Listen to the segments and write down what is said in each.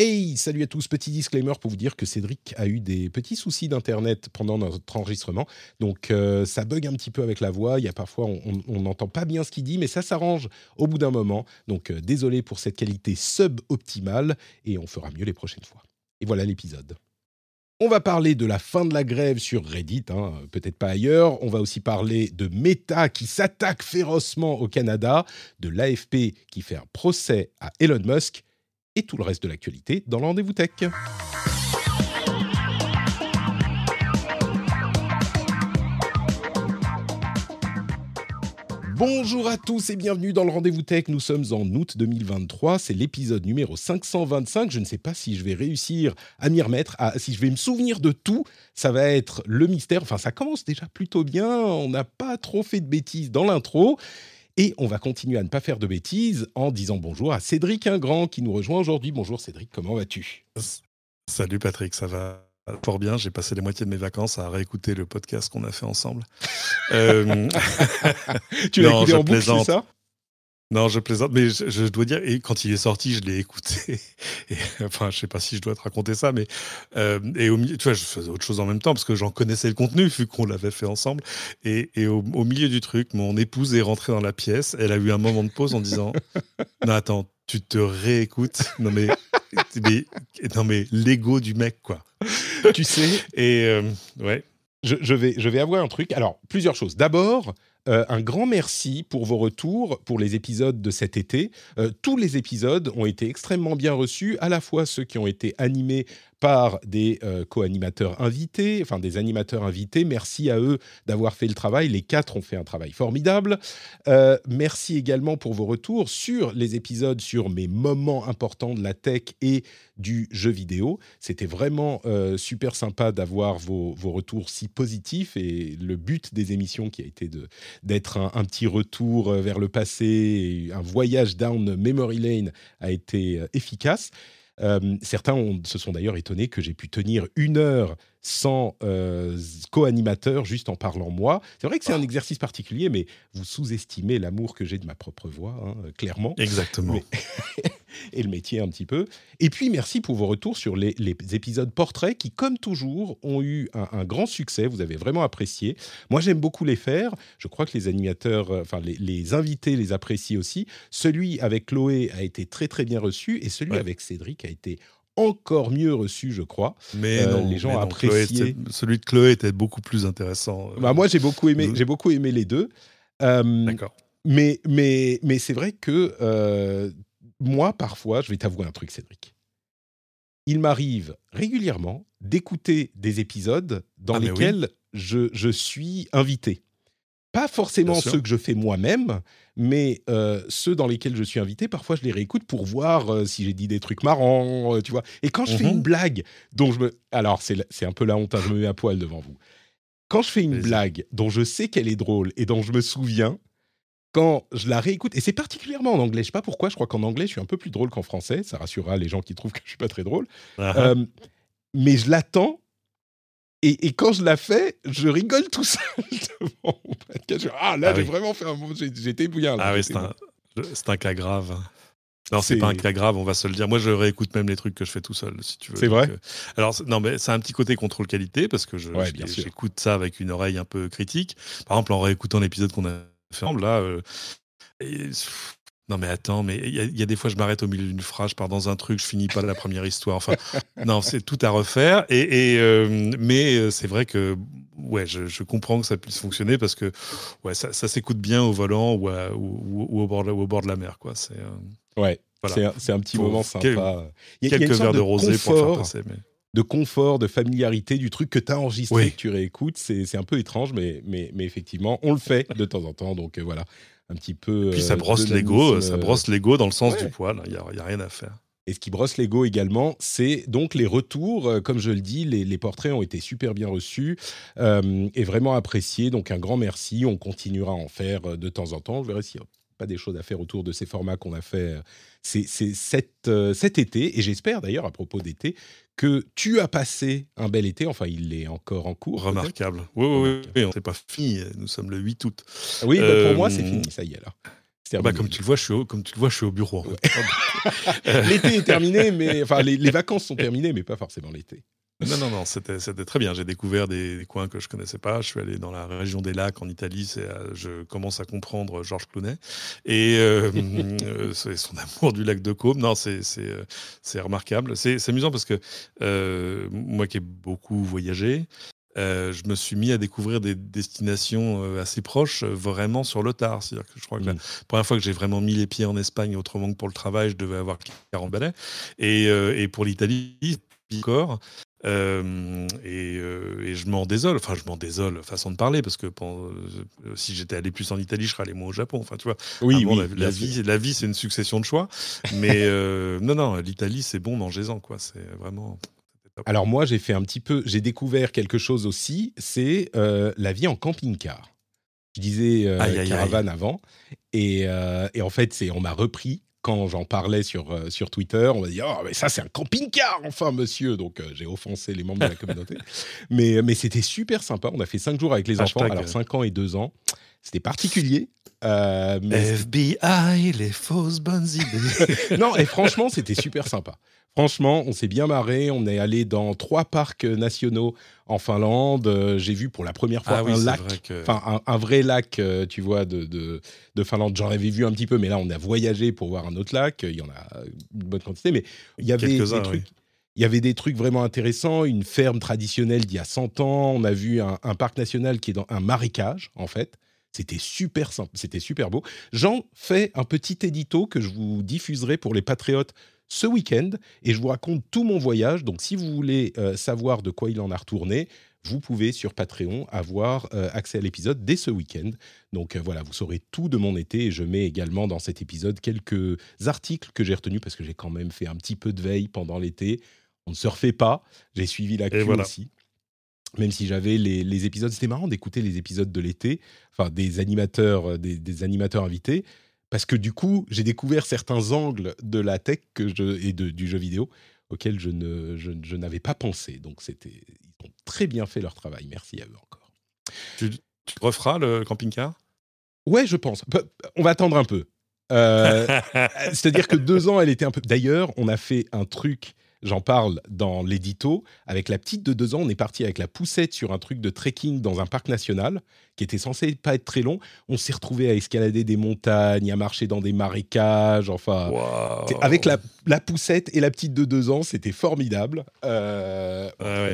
Hey, salut à tous, petit disclaimer pour vous dire que Cédric a eu des petits soucis d'internet pendant notre enregistrement, donc euh, ça bug un petit peu avec la voix, il y a parfois on n'entend pas bien ce qu'il dit, mais ça s'arrange au bout d'un moment, donc euh, désolé pour cette qualité sub-optimale, et on fera mieux les prochaines fois. Et voilà l'épisode. On va parler de la fin de la grève sur Reddit, hein, peut-être pas ailleurs. On va aussi parler de Meta qui s'attaque férocement au Canada, de l'AFP qui fait un procès à Elon Musk et tout le reste de l'actualité dans le rendez-vous tech. Bonjour à tous et bienvenue dans le Rendez-vous Tech. Nous sommes en août 2023, c'est l'épisode numéro 525. Je ne sais pas si je vais réussir à m'y remettre, si je vais me souvenir de tout. Ça va être le mystère. Enfin, ça commence déjà plutôt bien. On n'a pas trop fait de bêtises dans l'intro. Et on va continuer à ne pas faire de bêtises en disant bonjour à Cédric Ingrand qui nous rejoint aujourd'hui. Bonjour Cédric, comment vas-tu? Salut Patrick, ça va fort bien. J'ai passé les moitiés de mes vacances à réécouter le podcast qu'on a fait ensemble. euh... tu l'as écouté en boucle, c'est ça? Non, je plaisante, mais je, dois dire, et quand il est sorti, je l'ai écouté. Et, enfin, je sais pas si je dois te raconter ça, mais euh, et au milieu, tu vois, je faisais autre chose en même temps parce que j'en connaissais le contenu vu qu'on l'avait fait ensemble. Et, et au, milieu du truc, mon épouse est rentrée dans la pièce. Elle a eu un moment de pause en disant "Non, attends, tu te réécoutes Non mais, mais non mais l'ego du mec quoi." Tu sais Et euh, ouais. Je, je, vais, je vais avoir un truc. Alors, plusieurs choses. D'abord, euh, un grand merci pour vos retours pour les épisodes de cet été. Euh, tous les épisodes ont été extrêmement bien reçus, à la fois ceux qui ont été animés par des euh, co-animateurs invités, enfin des animateurs invités. Merci à eux d'avoir fait le travail. Les quatre ont fait un travail formidable. Euh, merci également pour vos retours sur les épisodes sur mes moments importants de la tech et du jeu vidéo. C'était vraiment euh, super sympa d'avoir vos, vos, retours si positifs et le but des émissions qui a été d'être un, un, petit retour vers le passé, un voyage down memory lane a été efficace. Euh, certains se sont d'ailleurs étonnés que j'ai pu tenir une heure sans euh, co-animateur, juste en parlant moi. C'est vrai que c'est un exercice particulier, mais vous sous-estimez l'amour que j'ai de ma propre voix, hein, clairement. Exactement. et le métier un petit peu. Et puis, merci pour vos retours sur les, épisodes portraits qui, comme toujours, ont eu un, grand succès. Vous avez vraiment apprécié. Moi, j'aime beaucoup les faire. Je crois que les animateurs, euh, enfin, les, invités les apprécient aussi. Celui avec Chloé a été très, très bien reçu et celui avec Cédric a été encore mieux reçu, je crois. Mais euh, les gens appréciaient. celui de Chloé était beaucoup plus intéressant. Euh, bah, moi, j'ai beaucoup aimé. J'ai beaucoup aimé les deux. Euh, D'accord. Mais mais mais c'est vrai que moi, parfois, je vais t'avouer un truc, Cédric. Il m'arrive régulièrement d'écouter des épisodes dans ah, lesquels je, je suis invité. Pas forcément ceux que je fais moi-même, mais euh, ceux dans lesquels je suis invité, parfois je les réécoute pour voir euh, si j'ai dit des trucs marrants, euh, tu vois. Et quand je fais une mhm. blague dont je me... Alors, c'est un peu la honte, hein, je me mets à poil devant vous. Quand je fais une blague dont je sais qu'elle est drôle et dont je me souviens, quand je la réécoute, et c'est particulièrement en anglais, je sais pas pourquoi, je crois qu'en anglais je suis un peu plus drôle qu'en français, ça rassurera les gens qui trouvent que je suis pas très drôle. Ah ah. mais je l'attends et, quand je la fais, je rigole tout seul devant mon podcast. Ah là, ah j'ai vraiment fait un moment, j'étais bouillant. ah oui, c'est un, un, cas grave. Non, c'est pas un cas grave, on va se le dire. Moi, je réécoute même les trucs que je fais tout seul, si tu veux. C'est vrai. Euh, alors, non, mais c'est un petit côté contrôle qualité parce que je, j'écoute ça avec une oreille un peu critique. Par exemple, en réécoutant l'épisode qu'on a fait ensemble, là, euh, non mais attends, mais il y, a des fois je m'arrête au milieu d'une phrase, je pars dans un truc, je finis pas la première histoire. Enfin, non, c'est tout à refaire. Et, et euh, mais euh, c'est vrai que ouais, je, comprends que ça puisse fonctionner parce que ouais, ça, s'écoute bien au volant ou, ou, au bord, au bord de la mer. Quoi. C'est, ouais, c'est, un, petit moment sympa. A, quelques verres de, rosé pour faire passer. Mais de confort, de familiarité du truc que tu as enregistré, que tu réécoutes. C'est un peu étrange, mais, mais, mais, effectivement, on le fait de temps en temps. Donc voilà, un petit peu. Puis ça brosse l'ego, ça brosse l'ego dans le sens du poil. Il n'y a, rien à faire. Et ce qui brosse l'ego également, c'est donc les retours. Euh, comme je le dis, les, portraits ont été super bien reçus euh, et vraiment appréciés. Donc un grand merci. On continuera à en faire euh, de temps en temps. Je verrai s'il n'y a pas des choses à faire autour de ces formats qu'on a fait c'est, cet, cet été. Et j'espère d'ailleurs, à propos d'été, que tu as passé un bel été. Enfin, il est encore en cours. Remarquable. Oui, oui, oui. On n'est pas fini. Nous sommes le 8 août. Oui, bah, pour moi, c'est fini. Ça y est, là. Bah, comme, tu le vois, je suis au, comme tu le vois, je suis au bureau. l'été est terminé, mais enfin les, vacances sont terminées, mais pas forcément l'été. Non, non, non, c'était très bien. J'ai découvert des, coins que je connaissais pas. Je suis allé dans la région des lacs en Italie. Euh, je commence à comprendre Georges Clounet et euh, euh, son amour du lac de Caume. Non, c'est remarquable. C'est amusant parce que moi qui ai beaucoup voyagé, je me suis mis à découvrir des destinations assez proches, vraiment sur le tard. C'est-à-dire que je crois que la mmh. première fois que j'ai vraiment mis les pieds en Espagne, autrement que pour le travail, je devais avoir 40 balais. Et, et pour l'Italie, encore. Euh, euh, et, je m'en désole, enfin je m'en désole, façon de parler, parce que euh, si j'étais allé plus en Italie, je serais allé moins au Japon. Enfin, tu vois, oui, la, vie, la vie, c'est une succession de choix. Mais non, non, l'Italie, c'est bon, mangez-en, quoi. C'est vraiment. Alors moi, j'ai fait un petit peu, j'ai découvert quelque chose aussi, c'est la vie en camping-car. Je disais caravane avant, et, et en fait, c'est on m'a repris quand j'en parlais sur, euh, sur Twitter, on m'a dit Oh, mais ça, c'est un camping-car, enfin, monsieur Donc, euh, j'ai offensé les membres de la communauté. mais mais c'était super sympa. On a fait cinq jours avec les enfants, alors 5 ans et 2 ans. C'était particulier. Euh, FBI, les fausses bonnes idées. non, et franchement, c'était super sympa. Franchement, on s'est bien marré. On est allé dans trois parcs nationaux en Finlande. Euh, j'ai vu pour la première fois ah un lac, enfin un, vrai lac, euh, tu vois, de, de, Finlande. J'en avais vu un petit peu, mais là, on a voyagé pour voir un autre lac. Il y en a une bonne quantité, mais il y avait des trucs. Il y avait des trucs vraiment intéressants, une ferme traditionnelle d'il y a 100 ans. On a vu un, un parc national qui est dans un marécage, en fait. C'était super simple, c'était super beau. J'en fais un petit édito que je vous diffuserai pour les patriotes ce week-end et je vous raconte tout mon voyage. Donc, si vous voulez euh, savoir de quoi il en a retourné, vous pouvez sur Patreon avoir euh, accès à l'épisode dès ce week-end. Donc euh, voilà, vous saurez tout de mon été et je mets également dans cet épisode quelques articles que j'ai retenus parce que j'ai quand même fait un petit peu de veille pendant l'été. On ne se refait pas, j'ai suivi la queue aussi. Même si j'avais les, épisodes, c'était marrant d'écouter les épisodes de l'été, enfin des animateurs, des animateurs invités parce que du coup, j'ai découvert certains angles de la tech que je, et de, du jeu vidéo auxquels je, ne, je, n'avais pas pensé. Donc, c'était, ils ont très bien fait leur travail. Merci à eux encore. Tu, referas le camping-car? Ouais, je pense. On va attendre un peu. Euh, c'est-à-dire que deux ans, elle était un peu. D'ailleurs, on a fait un truc J'en parle dans l'édito. Avec la petite de deux ans, on est parti avec la poussette sur un truc de trekking dans un parc national qui était censé pas être très long. On s'est retrouvé à escalader des montagnes, à marcher dans des marécages. Enfin, avec la, la, poussette et la petite de deux ans, c'était formidable. Euh,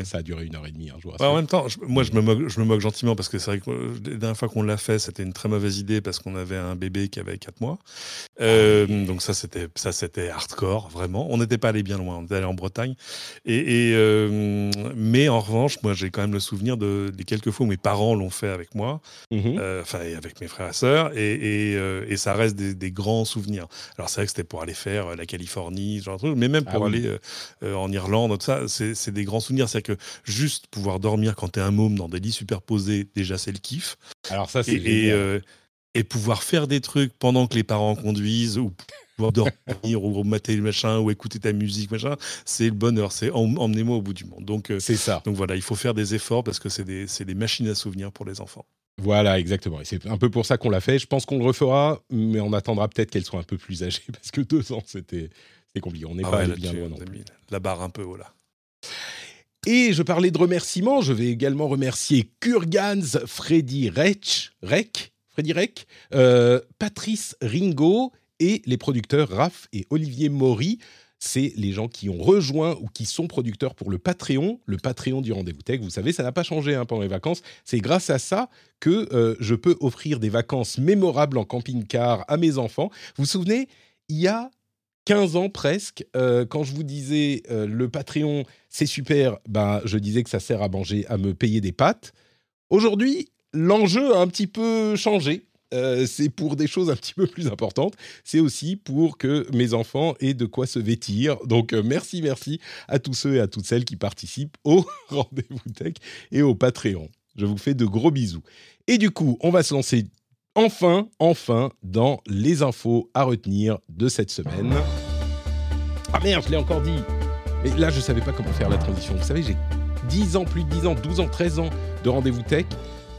ça a duré une heure et demie un jour. en même temps, moi, je me, moque, je me moque gentiment parce que c'est vrai que euh, la dernière fois qu'on l'a fait, c'était une très mauvaise idée parce qu'on avait un bébé qui avait 4 mois. Euh, ah donc ça, c'était ça, c'était hardcore, vraiment. On n'était pas allé bien loin. On était allé en Bretagne. Et, mais en revanche, moi, j'ai quand même le souvenir de, des quelques fois où mes parents l'ont fait avec moi. Mmh euh, enfin avec mes frères et sœurs, et, euh, et, ça reste des, grands souvenirs. Alors c'est vrai que c'était pour aller faire euh, la Californie, genre de truc, mais même ah pour aller en Irlande, tout ça, c'est des grands souvenirs. C'est que juste pouvoir dormir quand t'es un môme dans des lits superposés, déjà c'est le kiff. Alors ça c'est et, pouvoir faire des trucs pendant que les parents conduisent ou pouvoir dormir ou mater le machin ou écouter ta musique machin c'est le bonheur c'est emmenez-moi au bout du monde donc c'est ça donc voilà il faut faire des efforts parce que c'est des, des machines à souvenirs pour les enfants voilà, exactement. Et c'est un peu pour ça qu'on l'a fait. Je pense qu'on le refera, mais on attendra peut-être qu'elle soit un peu plus âgée, parce que deux ans, c'était compliqué. On n'est ah pas bien loin non La barre un peu, voilà. Et je parlais de remerciements, je vais également remercier Kurgans, Freddy Rech, Rec, Freddy Rec, euh, Patrice Ringo et les producteurs Raph et Olivier Maury. c'est les gens qui ont rejoint ou qui sont producteurs pour le Patreon, le Patreon du Rendez-vous Tech. Vous savez, ça n'a pas changé hein, pendant les vacances. C'est grâce à ça que euh, je peux offrir des vacances mémorables en camping-car à mes enfants. Vous vous souvenez, il y a 15 ans presque, euh, quand je vous disais le Patreon, c'est super, ben, je disais que ça sert à manger, à me payer des pâtes. Aujourd'hui, l'enjeu a un petit peu changé. Euh, c'est pour des choses un petit peu plus importantes. C'est aussi pour que mes enfants aient de quoi se vêtir. Donc merci, merci à tous ceux et à toutes celles qui participent au rendez-vous tech et au Patreon. Je vous fais de gros bisous. Et du coup, on va se lancer enfin, enfin, dans les infos à retenir de cette semaine. Ah merde, je l'ai encore dit. Mais là, je ne savais pas comment faire la transition. Vous savez, j'ai 10 ans, plus de 10 ans, 12 ans, 13 ans de rendez-vous tech.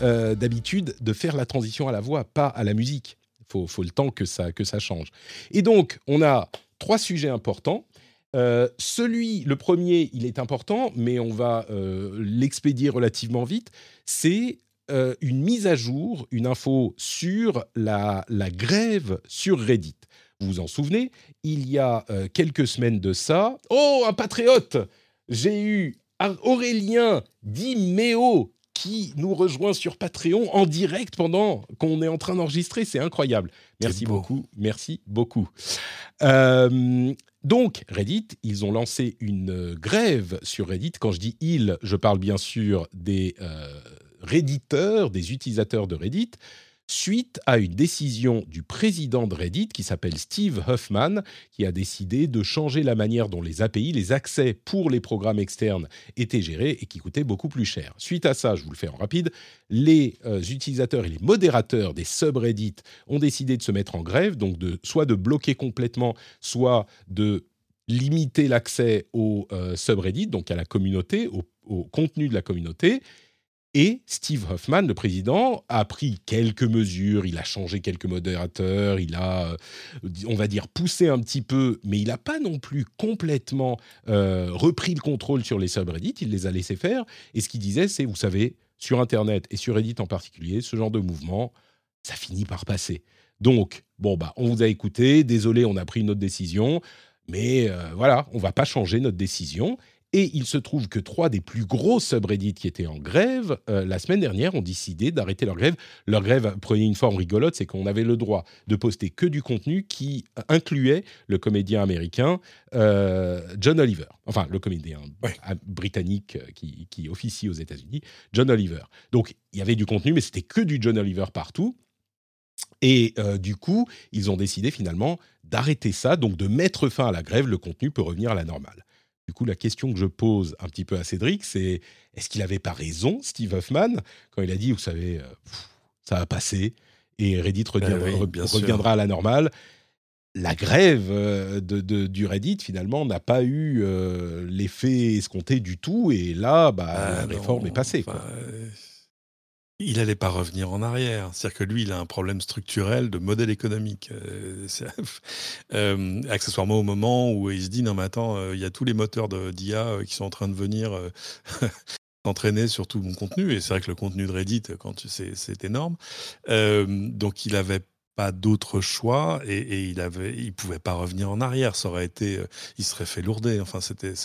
Euh, d'habitude, de faire la transition à la voix, pas à la musique. Il faut, le temps que ça, que ça change. Et donc, on a trois sujets importants. Euh, celui, le premier, il est important, mais on va euh, l'expédier relativement vite. C'est une mise à jour, une info sur la, grève sur Reddit. Vous vous en souvenez Il y a quelques semaines de ça. Oh, un patriote J'ai eu Aurélien Dimeo qui nous rejoint sur Patreon en direct pendant qu'on est en train d'enregistrer. C'est incroyable. Merci beaucoup. Merci beaucoup. Euh, donc, Reddit, ils ont lancé une grève sur Reddit. Quand je dis ils, je parle bien sûr des Redditeurs, des utilisateurs de Reddit, suite à une décision du président de Reddit qui s'appelle Steve Huffman, qui a décidé de changer la manière dont les API, les accès pour les programmes externes étaient gérés et qui coûtaient beaucoup plus cher. Suite à ça, je vous le fais en rapide, les euh, utilisateurs et les modérateurs des subreddits ont décidé de se mettre en grève, donc de, soit de bloquer complètement, soit de limiter l'accès au euh, subreddit, donc à la communauté, au contenu de la communauté, et Steve Hoffman, le président, a pris quelques mesures, il a changé quelques modérateurs, il a, euh, on va dire, poussé un petit peu, mais il n'a pas non plus complètement euh, repris le contrôle sur les subreddits, il les a laissés faire. Et ce qu'il disait, c'est, vous savez, sur Internet et sur Reddit en particulier, ce genre de mouvement, ça finit par passer. Donc, bon, bah, on vous a écouté, désolé, on a pris une autre décision, mais euh, voilà, on va pas changer notre décision. Et il se trouve que trois des plus gros subreddits qui étaient en grève euh, la semaine dernière ont décidé d'arrêter leur grève. Leur grève prenait une forme rigolote, c'est qu'on avait le droit de poster que du contenu qui incluait le comédien américain euh, John Oliver, enfin le comédien britannique euh, qui, qui officie aux États-Unis, John Oliver. Donc il y avait du contenu, mais c'était que du John Oliver partout. Et du coup, ils ont décidé finalement d'arrêter ça, donc de mettre fin à la grève. Le contenu peut revenir à la normale. Du coup, la question que je pose un petit peu à Cédric, c'est est-ce qu'il n'avait pas raison, Steve Huffman, quand il a dit, vous savez, euh, ça va passer et Reddit ben reviendra, à la normale la grève euh, de, du Reddit, finalement, n'a pas eu euh, l'effet escompté du tout. Et là, bah, ah la réforme est passée. Quoi. Il n'allait pas revenir en arrière. C'est-à-dire que lui, il a un problème structurel de modèle économique. Euh, euh, accessoirement au moment où il se dit, non mais attends, euh, il y a tous les moteurs d'IA qui sont en train de venir s'entraîner sur tout mon contenu. Et c'est vrai que le contenu de Reddit, quand c'est énorme. donc il n'avait pas d'autre choix et, il avait, pouvait pas revenir en arrière. Ça aurait été, il serait fait lourder. Enfin, c'était,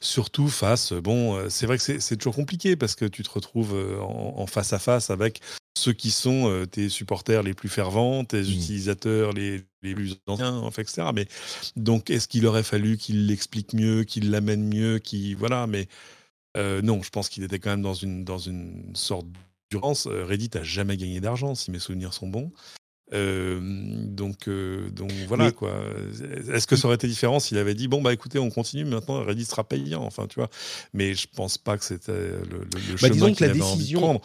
Surtout face, bon, euh, c'est vrai que c'est toujours compliqué parce que tu te retrouves euh, en, face à face avec ceux qui sont euh, tes supporters les plus fervents, tes mmh. utilisateurs les, plus anciens, enfin, etc. Mais donc, est-ce qu'il aurait fallu qu'il l'explique mieux, qu'il l'amène mieux, qu'il voilà, mais non, je pense qu'il était quand même dans une dans une sorte d'urgence. Reddit a jamais gagné d'argent, si mes souvenirs sont bons. Euh, donc, euh, donc voilà quoi. Est-ce que ça aurait été différent s'il avait dit bon bah écoutez on continue maintenant Reddit sera payant enfin tu vois. Mais je pense pas que c'était le, le bah, chemin qu'il avait envie de prendre.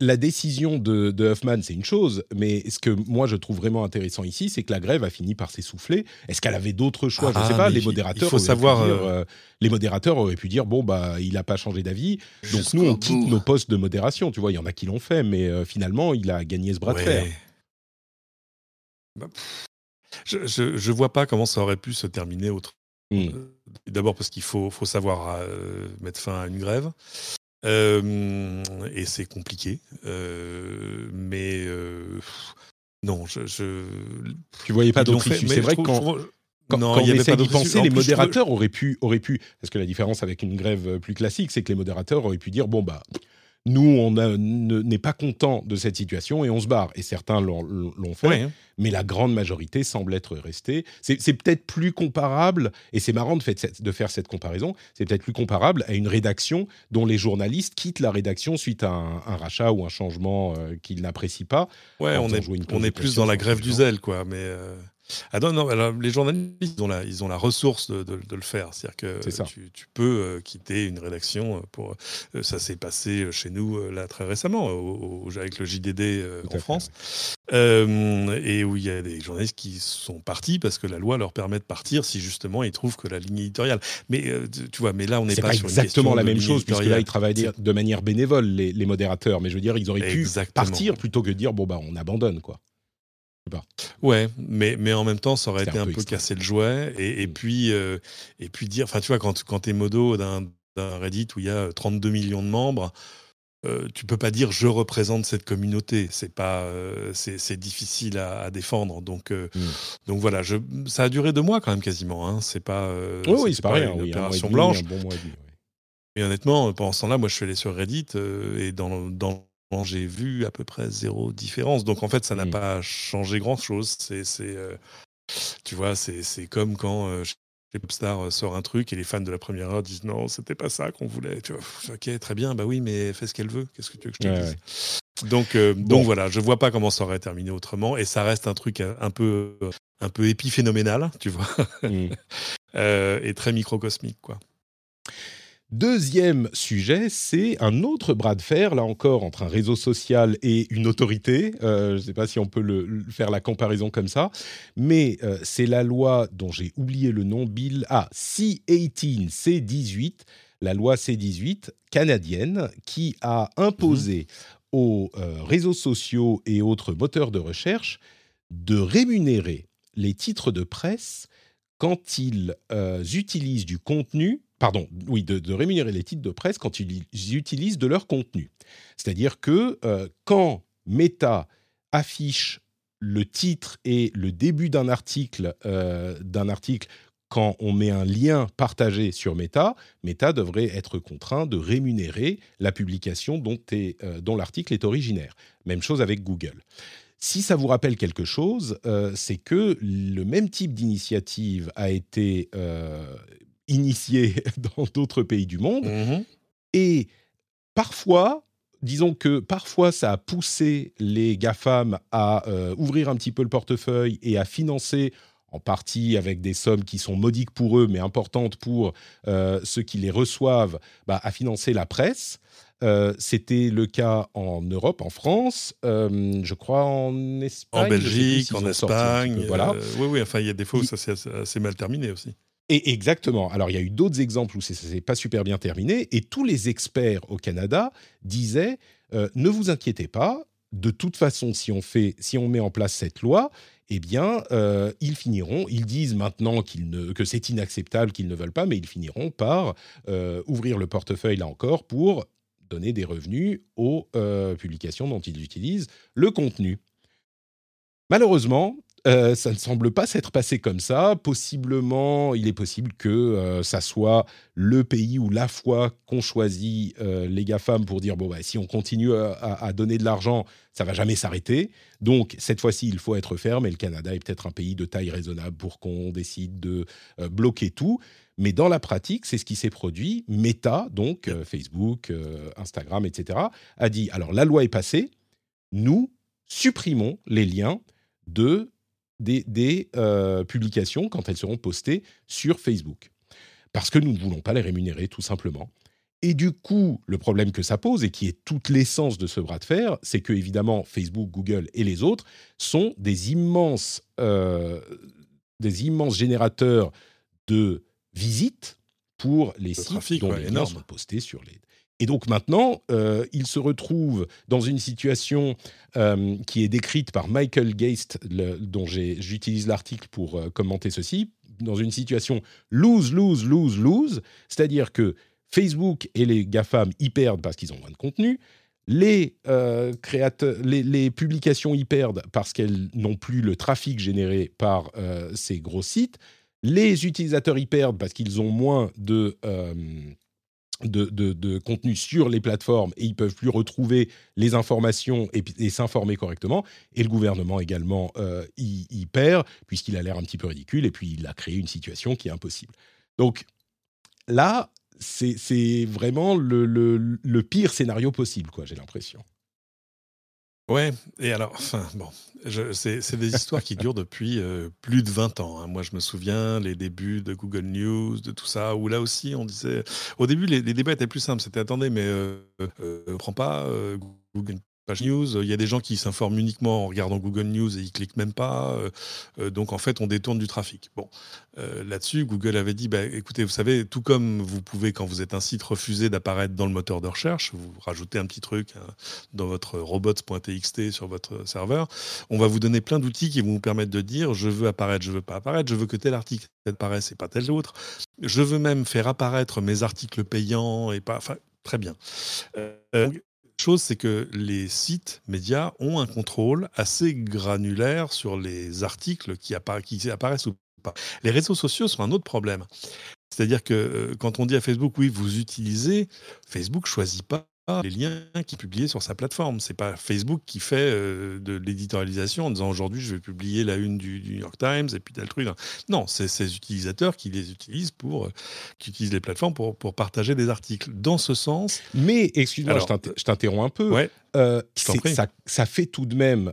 La décision de, de Huffman, c'est une chose, mais ce que moi je trouve vraiment intéressant ici, c'est que la grève a fini par s'essouffler. Est-ce qu'elle avait d'autres choix? Je ne sais ah, pas. Les modérateurs, il faut savoir, euh, les modérateurs auraient pu dire bon bah il n'a pas changé d'avis, donc nous on quitte nos postes de modération. Tu vois, il y en a qui l'ont fait, mais finalement il a gagné ce bras de fer. Bah, je, je, vois pas comment ça aurait pu se terminer autre. Mmh. Euh, d'abord parce qu'il faut, faut savoir euh, mettre fin à une grève. Euh, et c'est compliqué. mais non, je, je, Tu voyais pas d'autre issue. C'est vrai que quand. quand, on essaie d'y penser, les modérateurs auraient pu, auraient pu, parce que la différence avec une grève plus classique, c'est que les modérateurs auraient pu dire bon bah nous, on n'est pas content de cette situation et on se barre. Et certains l'ont fait, mais la grande majorité semble être restée. C'est peut-être plus comparable, et c'est marrant de, de, faire cette comparaison, c'est peut-être plus comparable à une rédaction dont les journalistes quittent la rédaction suite à un, rachat ou un changement euh, qu'ils n'apprécient pas. Ouais, on est, on est plus dans la grève du zèle, quoi. Mais euh, ah non, non les journalistes, ils ont la, ils ont la ressource de, de, le faire. C'est-à-dire que tu, tu, peux euh, quitter une rédaction euh, pour. Euh, ça s'est passé chez nous là très récemment, au, avec le JDD en France, et où il y a des journalistes qui sont partis parce que la loi leur permet de partir si justement ils trouvent que la ligne éditoriale. Mais tu vois, mais là on n'est pas, pas, sur exactement la même chose puisque là ils travaillent de manière bénévole les, les, modérateurs. Mais je veux dire, ils auraient pu partir plutôt que de dire bon bah on abandonne quoi. Ouais, mais, mais en même temps, ça aurait été un, peu, casser le jouet. Et, puis, euh, et puis dire, enfin, tu vois, quand, quand tu es modo d'un Reddit où il y a 32 millions de membres, euh, tu peux pas dire je représente cette communauté. C'est pas, euh, c'est difficile à, défendre. Donc, mm. donc voilà, je, ça a duré deux mois quand même quasiment. Hein. C'est pas, oui, c'est pas, une opération blanche. Mais honnêtement, pendant ce temps-là, moi, je suis allé sur Reddit et dans, dans j'ai vu à peu près zéro différence. Donc en fait, ça n'a pas changé grand-chose. C'est, euh, tu vois, c'est, comme quand euh, Popstar euh, sort un truc et les fans de la première heure disent non, c'était pas ça qu'on voulait. Tu vois, ok, très bien, bah oui, mais fais ce qu'elle veut. Qu'est-ce que tu veux que je te dise? Donc, donc voilà, je vois pas comment ça aurait terminé autrement. Et ça reste un truc un peu, un peu épiphénoménal, tu vois, mmh. et très microcosmique, quoi. Deuxième sujet, c'est un autre bras de fer, là encore, entre un réseau social et une autorité. Euh, je ne sais pas si on peut le, faire la comparaison comme ça, mais euh, c'est la loi dont j'ai oublié le nom, Bill. Ah, C18, C18, la loi C18 canadienne, qui a imposé mhm. aux euh, réseaux sociaux et autres moteurs de recherche de rémunérer les titres de presse quand ils utilisent du contenu pardon, oui, de, rémunérer les titres de presse quand ils, utilisent de leur contenu. C'est-à-dire que euh, quand Meta affiche le titre et le début d'un article, euh, article quand on met un lien partagé sur Meta, Meta devrait être contraint de rémunérer la publication dont, euh, dont l'article est originaire. Même chose avec Google. Si ça vous rappelle quelque chose, c'est que le même type d'initiative a été initiés dans d'autres pays du monde. Mmh et parfois, disons que parfois ça a poussé les GAFAM à euh, ouvrir un petit peu le portefeuille et à financer en partie avec des sommes qui sont modiques pour eux, mais importantes pour euh, ceux qui les reçoivent, bah, à financer la presse. Euh, c'était le cas en Europe, en France, je crois en Espagne. En Belgique, en Espagne. voilà. oui, oui, enfin, il y a des fois où ça s'est assez mal terminé aussi. Et exactement. Alors, il y a eu d'autres exemples où ça s'est pas super bien terminé, et tous les experts au Canada disaient euh, ne vous inquiétez pas. De toute façon, si on fait, si on met en place cette loi, eh bien, euh, ils finiront. Ils disent maintenant ne, que c'est inacceptable, qu'ils ne veulent pas, mais ils finiront par euh, ouvrir le portefeuille là encore pour donner des revenus aux publications dont ils utilisent le contenu. Malheureusement, euh, ça ne semble pas s'être passé comme ça. Possiblement, il est possible que euh, ça soit le pays ou la foi qu'on choisit euh, les GAFAM pour dire bon, bah, si on continue à, donner de l'argent, ça va jamais s'arrêter. Donc, cette fois-ci, il faut être ferme et le Canada est peut-être un pays de taille raisonnable pour qu'on décide de bloquer tout. Mais dans la pratique, c'est ce qui s'est produit. Meta, donc Facebook, Instagram, etc., a dit alors la loi est passée, nous supprimons les liens de des, euh, publications quand elles seront postées sur Facebook. Parce que nous ne voulons pas les rémunérer, tout simplement. Et du coup, le problème que ça pose, et qui est toute l'essence de ce bras de fer, c'est que, évidemment, Facebook, Google et les autres sont des immenses, euh, des immenses générateurs de visites pour les sites dont les liens sont postés sur les, et donc maintenant, euh, il se retrouve dans une situation euh, qui est décrite par Michael Geist, dont j'utilise l'article pour euh, commenter ceci, dans une situation lose, lose, lose, lose, c'est-à-dire que Facebook et les GAFAM y perdent parce qu'ils ont moins de contenu, les, créateurs, les, publications y perdent parce qu'elles n'ont plus le trafic généré par ces gros sites, Les utilisateurs y perdent parce qu'ils ont moins de, de, contenu sur les plateformes et ils peuvent plus retrouver les informations et, s'informer correctement. Et le gouvernement également y, perd puisqu'il a l'air un petit peu ridicule et puis il a créé une situation qui est impossible. Donc là, c'est vraiment le, le, pire scénario possible, quoi. J'ai l'impression. Ouais, et alors, enfin, bon, c'est des histoires qui durent depuis euh, plus de 20 ans. Hein. Moi, je me souviens les débuts de Google News, de tout ça, où là aussi, on disait. Au début, les, débats étaient plus simples. C'était attendez, mais euh, euh, prend pas Google news. Il y a des gens qui s'informent uniquement en regardant Google News et ils cliquent même pas. Euh, euh, donc en fait, on détourne du trafic. Bon, euh, là-dessus, Google avait dit, bah, écoutez, vous savez, tout comme vous pouvez quand vous êtes un site refuser d'apparaître dans le moteur de recherche, vous rajoutez un petit truc hein, dans votre robots.txt sur votre serveur, on va vous donner plein d'outils qui vont vous permettre de dire, je veux apparaître, je veux pas apparaître, je veux que tel article apparaisse et pas tel autre. Je veux même faire apparaître mes articles payants et pas. Enfin, très bien chose, c'est que les sites médias ont un contrôle assez granulaire sur les articles qui, apparaissent ou pas. Les réseaux sociaux sont un autre problème. C'est-à-dire que euh, quand on dit à Facebook, oui, vous utilisez, Facebook choisit pas les liens qui publiés sur sa plateforme. C'est pas Facebook qui fait euh, de l'éditorialisation en disant aujourd'hui je vais publier la une du, New York Times et puis tel truc. Non, c'est ces utilisateurs qui les utilisent pour, euh, qui utilisent les plateformes pour, pour partager des articles. Dans ce sens. Mais excuse-moi, je t'interromps un peu. Ouais, euh, ça, ça, fait tout de même,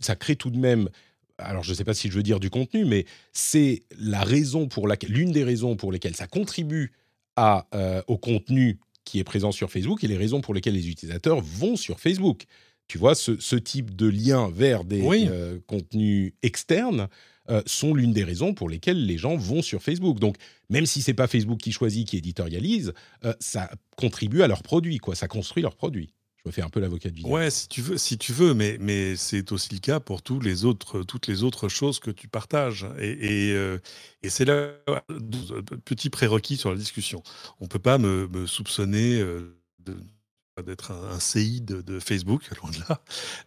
ça crée tout de même alors je ne sais pas si je veux dire du contenu, mais c'est la raison pour laquelle, l'une des raisons pour lesquelles ça contribue à, au contenu qui est présent sur Facebook et les raisons pour lesquelles les utilisateurs vont sur Facebook. Tu vois, ce, type de lien vers des euh, contenus externes euh, sont l'une des raisons pour lesquelles les gens vont sur Facebook. Donc, même si c'est pas Facebook qui choisit, qui éditorialise, euh, ça contribue à leur produit, quoi. Ça construit leur produit me fais un peu l'avocat du. Ouais, si tu veux, si tu veux, mais, mais c'est aussi le cas pour toutes les autres choses que tu partages. Et, et, euh, et c'est là, petit prérequis sur la discussion. On ne peut pas me, soupçonner euh, d'être un, CI de, Facebook, loin de là.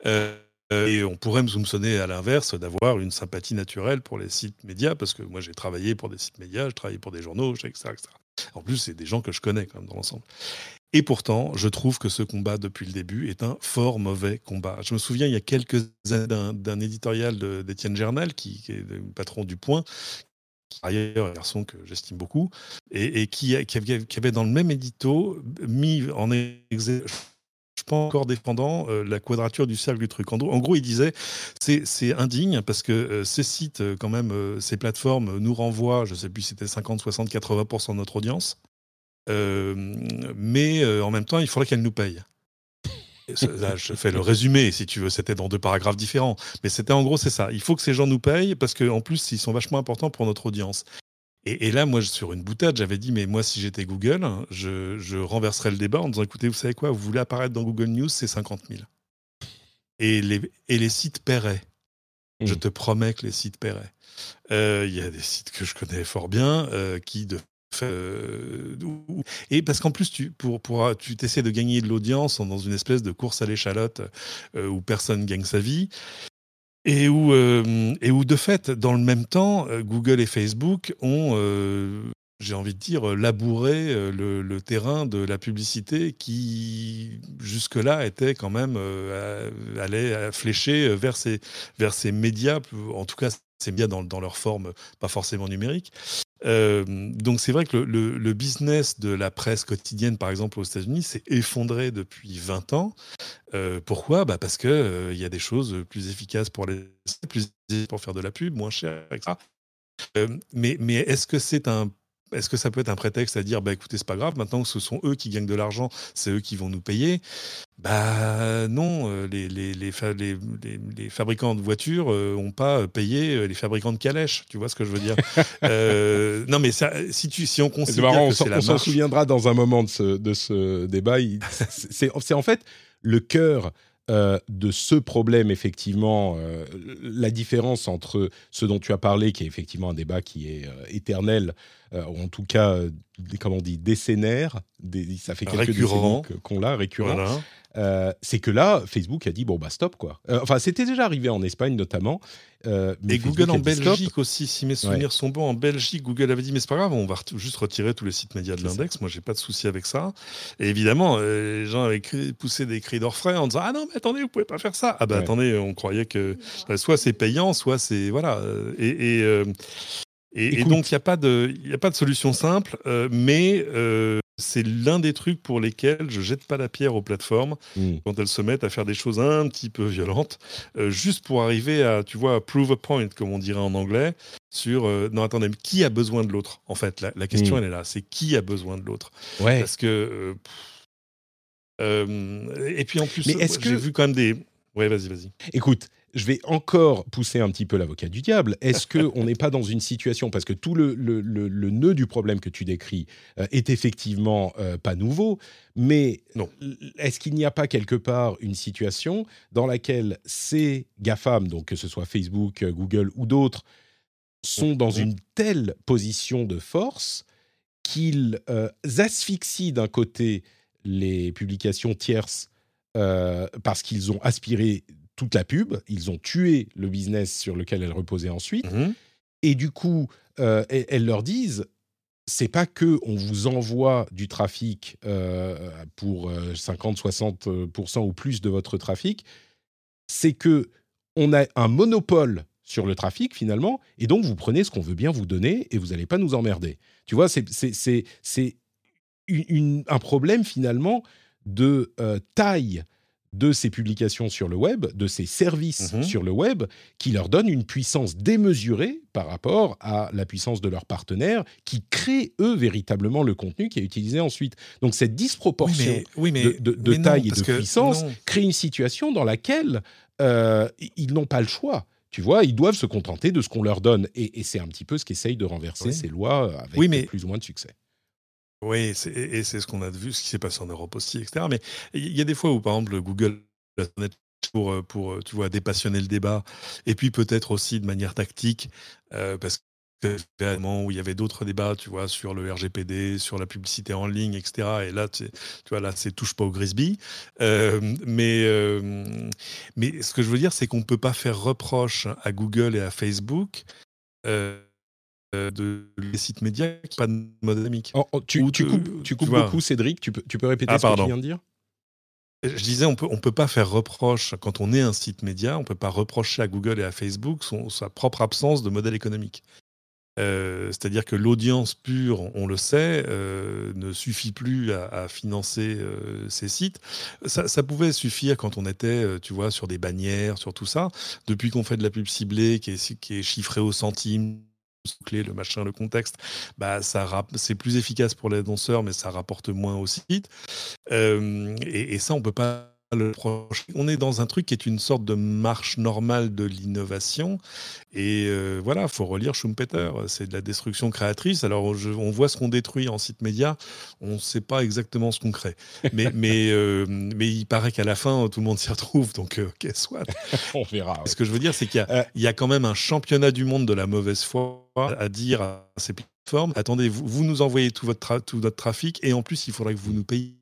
Euh, et on pourrait me soupçonner à l'inverse d'avoir une sympathie naturelle pour les sites médias, parce que moi j'ai travaillé pour des sites médias, j'ai travaillé pour des journaux, etc. etc. En plus, c'est des gens que je connais quand même dans l'ensemble. Et pourtant, je trouve que ce combat depuis le début est un fort mauvais combat. Je me souviens il y a quelques années d'un éditorial d'Étienne Gernal, qui, est le patron du Point, qui ailleurs un garçon que j'estime beaucoup, et, qui, avait, dans le même édito mis en exergue je pense encore défendant euh, la quadrature du cercle du truc. En, gros, il disait c'est indigne parce que euh, ces sites, euh, quand même, ces plateformes nous renvoient, je ne sais plus si c'était 50, 60, 80% de notre audience. Euh, mais euh, en même temps, il faudrait qu'elle nous paye. Là, je fais le résumé, si tu veux. C'était dans deux paragraphes différents. Mais c'était en gros, c'est ça. Il faut que ces gens nous payent parce qu'en plus, ils sont vachement importants pour notre audience. Et, là, moi, sur une boutade, j'avais dit, mais moi, si j'étais Google, je, je, renverserais le débat en disant, écoutez, vous savez quoi, vous voulez apparaître dans Google News, c'est 50 000. Et les, et les sites paieraient. Je mmh. te promets que les sites paieraient. Euh, il y a des sites que je connais fort bien qui, de euh, et parce qu'en plus, tu, pour, tu t'essaies de gagner de l'audience dans une espèce de course à l'échalote euh, où personne gagne sa vie. Et où, euh, et où, de fait, dans le même temps, Google et Facebook ont, j'ai envie de dire, labouré le, terrain de la publicité qui, jusque-là, était quand même, allait flécher vers ces, vers ces médias, en tout cas, ces médias dans leur forme, pas forcément numérique, euh, donc c'est vrai que le, business de la presse quotidienne, par exemple aux États-Unis, s'est effondré depuis 20 ans. Euh, pourquoi? Bah Parce qu'il euh, y a des choses plus efficaces pour les plus pour faire de la pub, moins cher, etc. mais mais est-ce que c'est un est-ce que ça peut être un prétexte à dire, bah écoutez, c'est pas grave, maintenant que ce sont eux qui gagnent de l'argent, c'est eux qui vont nous payer? Bah non, euh, les, les, les, les fabricants de voitures n'ont euh, pas payé euh, les fabricants de calèches, tu vois ce que je veux dire? Non, mais ça, si, tu, si on considère marrant, que on s'en souviendra dans un moment de ce, de ce débat. C'est en fait le cœur euh, de ce problème, effectivement, euh, la différence entre ce dont tu as parlé, qui est effectivement un débat qui est euh, éternel, ou en tout cas, comment on dit, décennaire, ça fait quelques décennies qu'on l'a, récurrent, Euh, c'est que là, Facebook a dit bon bah stop quoi. Euh, enfin, c'était déjà arrivé en Espagne notamment. Euh, mais et Google en Belgique aussi, si mes souvenirs sont bons, en Belgique, Google avait dit mais c'est pas grave, on va juste retirer tous les sites médias de l'index. Moi, j'ai pas de souci avec ça. Et évidemment, les gens avaient poussé des cris d'orfraie en disant ah non mais attendez, vous pouvez pas faire ça. Ah bah attendez, on croyait que bah, soit c'est payant, soit c'est voilà. Et, et, donc, il n'y a, pas de, a pas de solution simple, mais c'est l'un des trucs pour lesquels je jette pas la pierre aux plateformes hmm. quand elles se mettent à faire des choses un petit peu violentes, euh, juste pour arriver à, tu vois, prove a point, comme on dirait en anglais, sur euh, non attendez, qui a besoin de l'autre En fait, la, question hmm. elle est là, c'est qui a besoin de l'autre? Ouais. Parce que euh, et puis en plus, j'ai vu quand même des. Ouais, vas-y, vas-y. Écoute, je vais encore pousser un petit peu l'avocat du diable. Est-ce qu'on n'est pas dans une situation, parce que tout le, le, nœud du problème que tu décris euh, est effectivement euh, pas nouveau, mais est-ce qu'il n'y a pas quelque part une situation dans laquelle ces GAFAM, donc que ce soit Facebook, Google ou d'autres, sont dans une telle position de force qu'ils euh, asphyxient d'un côté les publications tierces parce qu'ils ont aspiré toute la pub, ils ont tué le business sur lequel elle reposait ensuite, mmh et du coup, euh, elles leur disent, c'est pas que on vous envoie du trafic euh, pour 50-60% euh, ou plus de votre trafic, c'est que on a un monopole sur le trafic finalement, et donc vous prenez ce qu'on veut bien vous donner et vous n'allez pas nous emmerder. Tu vois, c'est un problème finalement de taille de ces publications sur le web, de ces services mhm. sur le web, qui leur donnent une puissance démesurée par rapport à la puissance de leurs partenaires, qui créent eux véritablement le contenu qui est utilisé ensuite. Donc cette disproportion de, taille et de puissance crée une situation dans laquelle euh, ils n'ont pas le choix. Tu vois, ils doivent se contenter de ce qu'on leur donne. Et, c'est un petit peu ce qu'essayent de renverser ces lois avec plus ou moins de succès. Oui, et c'est ce qu'on a vu, ce qui s'est passé en Europe aussi, etc. Mais il y a des fois où, par exemple, Google pour, euh, pour euh, tu vois, dépassionner le débat, et puis peut-être aussi de manière tactique, euh, parce que vraiment où il y avait d'autres débats, tu vois, sur le RGPD, sur la publicité en ligne, etc. Et là, tu, vois, là, c'est touche pas au Grisby. mais, mais ce que je veux dire, c'est qu'on ne peut pas faire reproche à Google et à Facebook. Euh, de les sites médias qui pas de mode dynamique. Oh, oh, tu, tu, coupes, tu coupes beaucoup, Cédric. Tu peux, tu peux répéter ah, ce que tu viens de dire? Je disais, on peut, on peut pas faire reproche, quand on est un site média, on peut pas reprocher à Google et à Facebook son, sa propre absence de modèle économique. Euh, c'est-à-dire que l'audience pure, on le sait, euh, ne suffit plus à, financer ces sites. Ça, ça, pouvait suffire quand on était, tu vois, sur des bannières, sur tout ça. Depuis qu'on fait de la pub ciblée, qui est, qui est chiffrée au centime, clé, le machin, le contexte, bah ça c'est plus efficace pour les danseurs, mais ça rapporte moins au site. Euh, et, et, ça, on peut pas on est dans un truc qui est une sorte de marche normale de l'innovation. Et euh, voilà, il faut relire Schumpeter. C'est de la destruction créatrice. Alors, on voit ce qu'on détruit en site média. On ne sait pas exactement ce qu'on crée. Mais, mais, euh, mais il paraît qu'à la fin, tout le monde s'y retrouve. Donc, euh, ok, soit. on verra. Ce que je veux dire, c'est qu'il y, a quand même un championnat du monde de la mauvaise foi à dire à ces plateformes attendez, vous, vous nous envoyez tout, votre tout notre trafic et en plus, il faudrait que vous nous payiez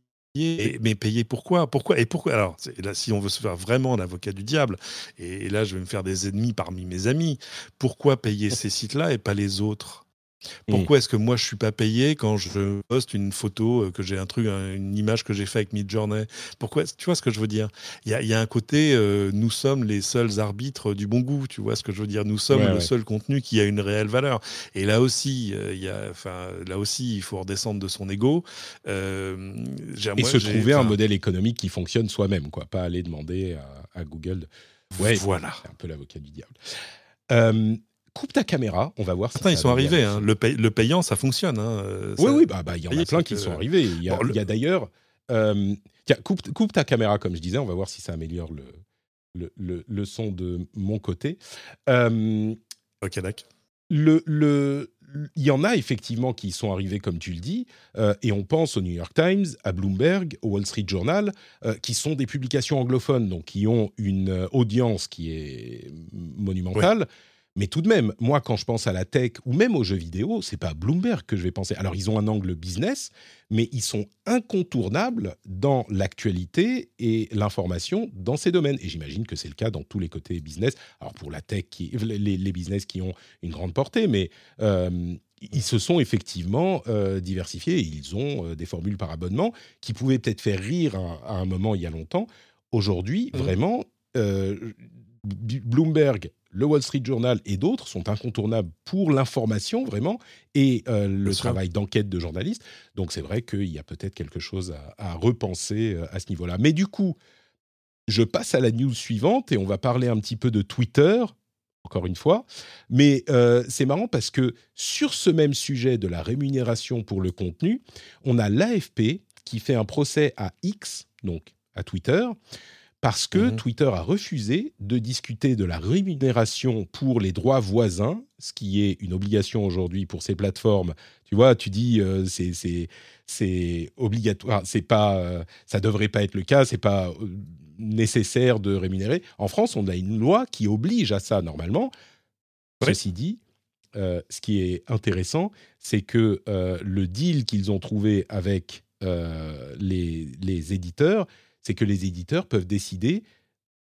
mais payer pourquoi Pourquoi Et pourquoi? Alors, là, si on veut se faire vraiment l'avocat du diable, et, là, je vais me faire des ennemis parmi mes amis, pourquoi payer ces sites-là et pas les autres? Pourquoi est-ce que moi je suis pas payé quand je poste une photo euh, que j'ai un truc, une image que j'ai fait avec Midjourney? Pourquoi Tu vois ce que je veux dire? Il y, a un côté, euh, nous sommes les seuls arbitres du bon goût. Tu vois ce que je veux dire? Nous sommes le seul contenu qui a une réelle valeur. Et là aussi, euh, il y a, enfin, là aussi, il faut redescendre de son ego. et se trouver un modèle économique qui fonctionne soi-même, quoi. Pas aller demander à, Google. Ouais, voilà. C'est un peu l'avocat du diable coupe ta caméra, on va voir si ils sont arrivés. Hein. Le, payant, ça fonctionne. Hein. Oui, oui, bah, bah, il y en a plein qui sont arrivés. Il y a, d'ailleurs. Euh, tiens, coupe, ta caméra, comme je disais, on va voir si ça améliore le, le, son de mon côté. Euh, ok, d'accord. Le, il y en a effectivement qui sont arrivés, comme tu le dis, euh, et on pense au New York Times, à Bloomberg, au Wall Street Journal, qui sont des publications anglophones, donc qui ont une audience qui est monumentale Mais tout de même, moi, quand je pense à la tech ou même aux jeux vidéo, c'est pas Bloomberg que je vais penser. Alors, ils ont un angle business, mais ils sont incontournables dans l'actualité et l'information dans ces domaines. Et j'imagine que c'est le cas dans tous les côtés business. Alors, pour la tech, qui, les, business qui ont une grande portée, mais euh, ils se sont effectivement euh, diversifiés. ils ont euh, des formules par abonnement qui pouvaient peut-être faire rire à, un moment il y a longtemps. Aujourd'hui, mmh. vraiment, Bloomberg le Wall Street Journal et d'autres sont incontournables pour l'information vraiment et euh, le travail d'enquête de journalistes. Donc c'est vrai qu'il y a peut-être quelque chose à, repenser euh, à ce niveau-là. Mais du coup, je passe à la news suivante et on va parler un petit peu de Twitter. Encore une fois, mais euh, c'est marrant parce que sur ce même sujet de la rémunération pour le contenu, on a l'AFP qui fait un procès à X, donc à Twitter, parce que mmh Twitter a refusé de discuter de la rémunération pour les droits voisins, ce qui est une obligation aujourd'hui pour ces plateformes. Tu vois, tu dis euh, c'est c'est obligatoire, c'est pas euh, ça devrait pas être le cas, c'est pas euh, nécessaire de rémunérer. En France, on a une loi qui oblige à ça normalement. Ceci dit, ce qui est intéressant, c'est que le deal qu'ils ont trouvé avec les, les éditeurs, c'est que les éditeurs peuvent décider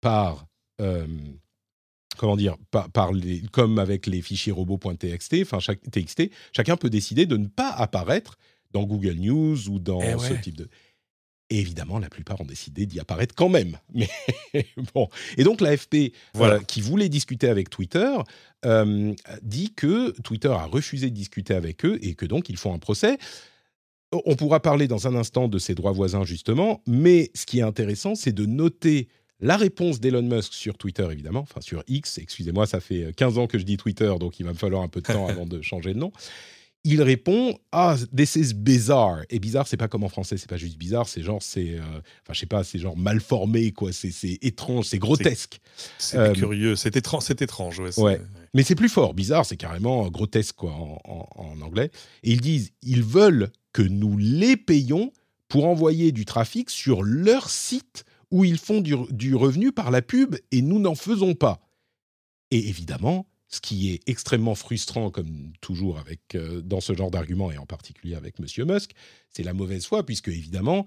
par euh, comment dire, par, les, comme avec les fichiers robots.txt, enfin chaque, TXT, chacun peut décider de ne pas apparaître dans Google News ou dans eh ce type de. Et évidemment, la plupart ont décidé d'y apparaître quand même. Mais bon. Et donc l'AFP, voilà. qui voulait discuter avec Twitter, euh, dit que Twitter a refusé de discuter avec eux et que donc ils font un procès. On pourra parler dans un instant de ces droits voisins, justement, mais ce qui est intéressant, c'est de noter la réponse d'Elon Musk sur Twitter, évidemment, enfin sur X, excusez-moi, ça fait 15 ans que je dis Twitter, donc il va me falloir un peu de temps avant de changer de nom. Il répond Ah, this is bizarre. Et bizarre, c'est pas comme en français, c'est pas juste bizarre, c'est genre, c'est. Euh, enfin, je sais pas, c'est genre mal formé, quoi. C'est étrange, c'est grotesque. C'est euh, curieux, c'est étrange, c'est étrange, ouais. ouais. Mais c'est plus fort. Bizarre, c'est carrément grotesque, quoi, en, anglais. Et ils disent Ils veulent que nous les payons pour envoyer du trafic sur leur site où ils font du, revenu par la pub et nous n'en faisons pas. Et évidemment, ce qui est extrêmement frustrant, comme toujours avec, euh, dans ce genre d'argument, et en particulier avec M. Musk, c'est la mauvaise foi, puisque évidemment,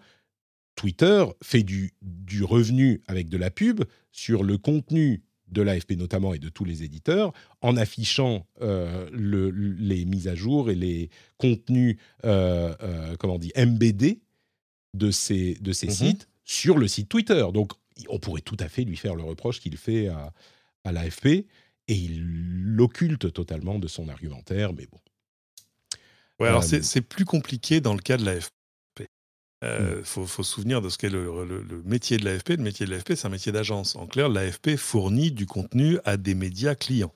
Twitter fait du revenu avec de la pub sur le contenu de l'AFP notamment et de tous les éditeurs, en affichant euh, les mises à jour et les contenus, euh, euh, comment dit, MBD de ces, de ces mhm. sites sur le site Twitter. Donc, on pourrait tout à fait lui faire le reproche qu'il fait à, à l'AFP, et il l'occulte totalement de son argumentaire, mais bon. Ouais, alors c'est plus compliqué dans le cas de l'AFP. Il euh, faut, se souvenir de ce qu'est le, métier de l'AFP. Le métier de l'AFP, c'est un métier d'agence. En clair, l'AFP fournit du contenu à des médias clients.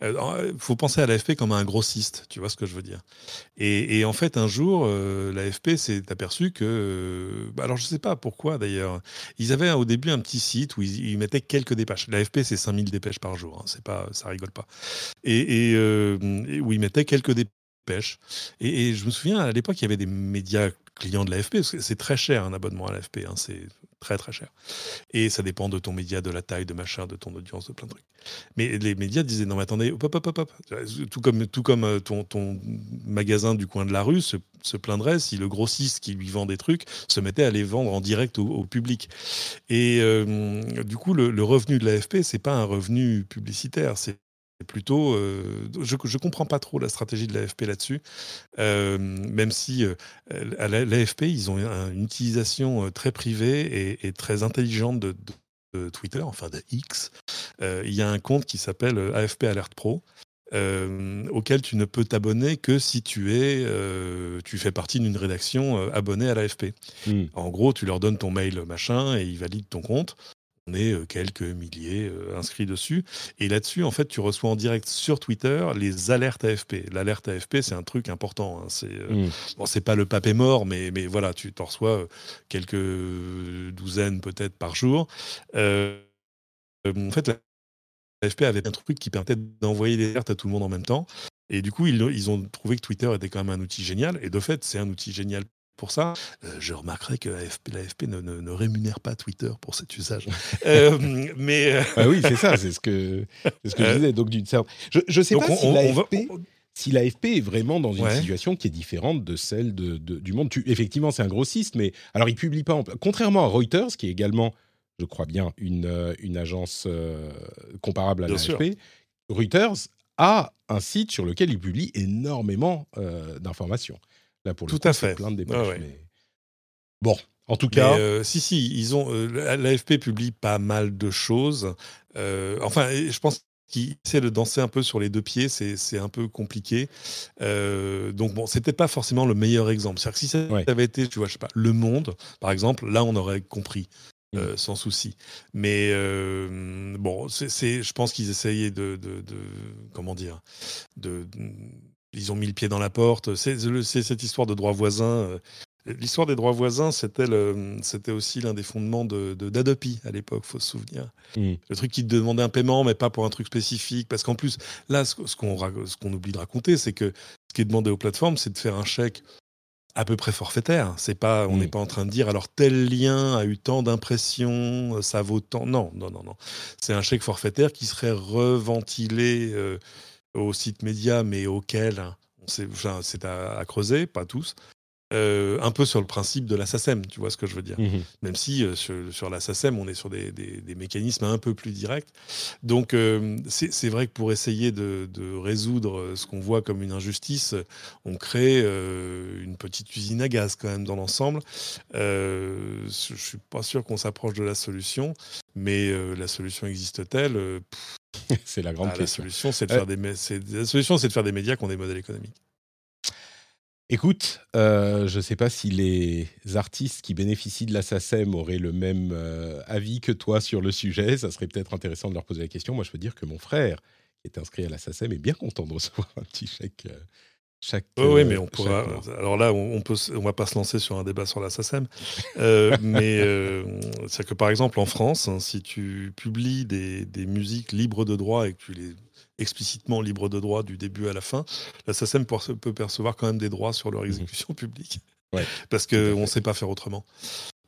Il euh, faut penser à l'AFP comme un grossiste, tu vois ce que je veux dire. Et, en fait, un jour, euh, l'AFP s'est aperçu que, bah, alors je ne sais pas pourquoi d'ailleurs, ils avaient au début un petit site où ils, mettaient quelques dépêches. L'AFP, c'est 5000 dépêches par jour, hein, c'est pas, ça rigole pas. Et, où ils mettaient quelques dépêches. Et, et, je me souviens, à l'époque, il y avait des médias client de l'AFP, c'est très cher un abonnement à l'AFP, hein, c'est très très cher. Et ça dépend de ton média, de la taille, de machin, de ton audience, de plein de trucs. Mais les médias disaient non mais attendez, hop, hop, hop, hop. tout comme, tout comme euh, ton, ton magasin du coin de la rue se, se, plaindrait si le grossiste qui lui vend des trucs se mettait à les vendre en direct au, public. Et euh, du coup, le, le revenu de l'AFP, c'est pas un revenu publicitaire, c'est plutôt, euh, je ne comprends pas trop la stratégie de l'AFP là-dessus, euh, même si euh, à l'AFP, ils ont une utilisation très privée et, très intelligente de, Twitter, enfin de X. il y a un compte qui s'appelle AFP Alert Pro. auquel tu ne peux t'abonner que si tu es, tu fais partie d'une rédaction abonnée à l'AFP. Hmm. En gros, tu leur donnes ton mail machin et ils valident ton compte. On est euh, quelques milliers euh, inscrits dessus. Et là-dessus, en fait, tu reçois en direct sur Twitter les alertes AFP. L'alerte AFP, c'est un truc important. Hein. C'est euh, mmh. bon, c'est pas le pape est mort, mais, mais voilà, tu t'en reçois quelques douzaines peut-être par jour. en fait, l'AFP avait un truc qui permettait d'envoyer des alertes à tout le monde en même temps. Et du coup, ils, ils, ont trouvé que Twitter était quand même un outil génial. Et de fait, c'est un outil génial pour ça. Euh, je remarquerai que l'AFP, ne, ne, rémunère pas Twitter pour cet usage. Euh, mais euh, ah oui, c'est ça, c'est ce que, ce que je disais. Donc, je ne sais pas si l'AFP si l'AFP est vraiment dans une situation qui est différente de celle de, du monde. Tu, effectivement, c'est un grossiste, mais alors il publie pas. Contrairement à Reuters, qui est également, je crois bien, une, une agence comparable à l'AFP, Reuters a un site sur lequel il publie énormément d'informations. Là, pour Tout à fait. Plein de Bon, en tout cas. Euh, si, si, ils ont. Euh, L'AFP publie pas mal de choses. Euh, enfin, je pense qu'ils essaient de danser un peu sur les deux pieds, c'est un peu compliqué. donc bon, c'était pas forcément le meilleur exemple. C'est-à-dire que si ça avait été, tu vois, je sais pas, Le Monde, par exemple, là on aurait compris. Mm. sans souci. Mais bon, c'est, je pense qu'ils essayaient de, de, de, comment dire, de, ils ont mis le pied dans la porte. C'est cette histoire de droit voisin. Euh, l'histoire des droits voisins, c'était aussi l'un des fondements d'Adopi de, à l'époque, faut se souvenir. Mm. Le truc qui te demandait un paiement, mais pas pour un truc spécifique. Parce qu'en plus, là, ce, qu'on oublie de raconter, c'est que ce qui est demandé aux plateformes, c'est de faire un chèque à peu près forfaitaire. C'est pas, on mm. n'est pas en train de dire alors tel lien a eu tant d'impressions, ça vaut tant. Non, non, non, non. C'est un chèque forfaitaire qui serait reventilé. Euh, aux sites médias, mais auxquels c'est à, creuser, pas tous. Euh, un peu sur le principe de la SACEM, tu vois ce que je veux dire. Mmh Même si euh, sur, la SACEM, on est sur des, mécanismes un peu plus directs. Donc, euh, c'est vrai que pour essayer de, résoudre ce qu'on voit comme une injustice, on crée une petite usine à gaz quand même dans l'ensemble. je ne suis pas sûr qu'on s'approche de la solution, mais la solution existe-t-elle? C'est la grande ah, question. La solution, c'est de, c'est de faire des médias qui ont des modèles économiques. Écoute, euh, je ne sais pas si les artistes qui bénéficient de la SACEM auraient le même euh, avis que toi sur le sujet. Ça serait peut-être intéressant de leur poser la question. Moi, je peux dire que mon frère, qui est inscrit à la SACEM, est bien content de recevoir un petit chèque euh, chaque, oui, mais on pourra. Alors là, on, peut, on va pas se lancer sur un débat sur la SACEM, mais c'est que par exemple en France, hein, si tu publies des, des, musiques libres de droit et que tu les explicitement libres de droit du début à la fin, la SACEM peut percevoir quand même des droits sur leur mmh exécution publique, ouais, parce qu'on ne sait pas faire autrement.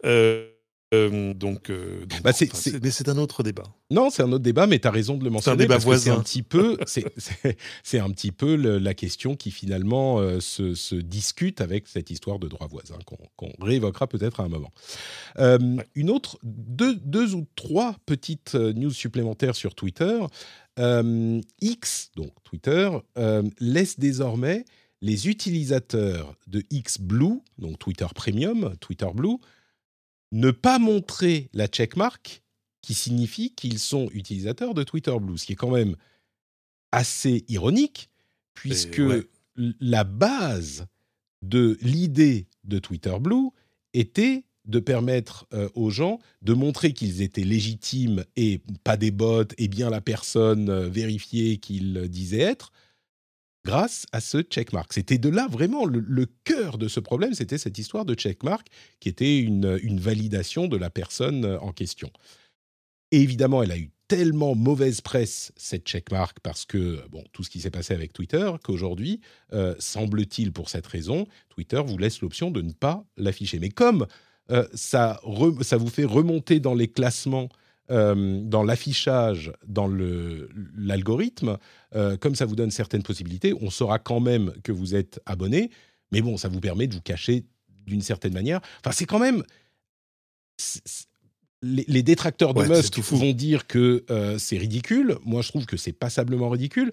Euh, euh, donc, euh, bah, mais c'est un autre débat. Non, c'est un autre débat, mais tu as raison de le mentionner. C'est un débat voisin. C'est un petit peu, c'est un petit peu la question qui finalement euh, se, discute avec cette histoire de droit voisin qu'on réévoquera peut-être à un moment. Une autre, deux, deux, ou trois petites news supplémentaires sur Twitter. X, donc Twitter, laisse désormais les utilisateurs de X Blue, donc Twitter Premium, Twitter Blue, ne pas montrer la checkmark qui signifie qu'ils sont utilisateurs de Twitter Blue, ce qui est quand même assez ironique, puisque la base de l'idée de Twitter Blue était de permettre euh, aux gens de montrer qu'ils étaient légitimes et pas des bots et bien la personne euh, vérifiée qu'ils disaient être, grâce à ce checkmark. C'était de là vraiment le, cœur de ce problème, c'était cette histoire de checkmark qui était une, validation de la personne euh, en question. Et évidemment, elle a eu tellement mauvaise presse, cette checkmark, parce que, bon, tout ce qui s'est passé avec Twitter, qu'aujourd'hui, euh, semble-t-il pour cette raison, Twitter vous laisse l'option de ne pas l'afficher. Mais comme euh, ça, ça vous fait remonter dans les classements euh, dans l'affichage, dans l'algorithme, euh, comme ça vous donne certaines possibilités, on saura quand même que vous êtes abonné, mais bon, ça vous permet de vous cacher d'une certaine manière. Enfin, c'est quand même... Les, détracteurs de Musk vont dire que euh, c'est ridicule. Moi, je trouve que c'est passablement ridicule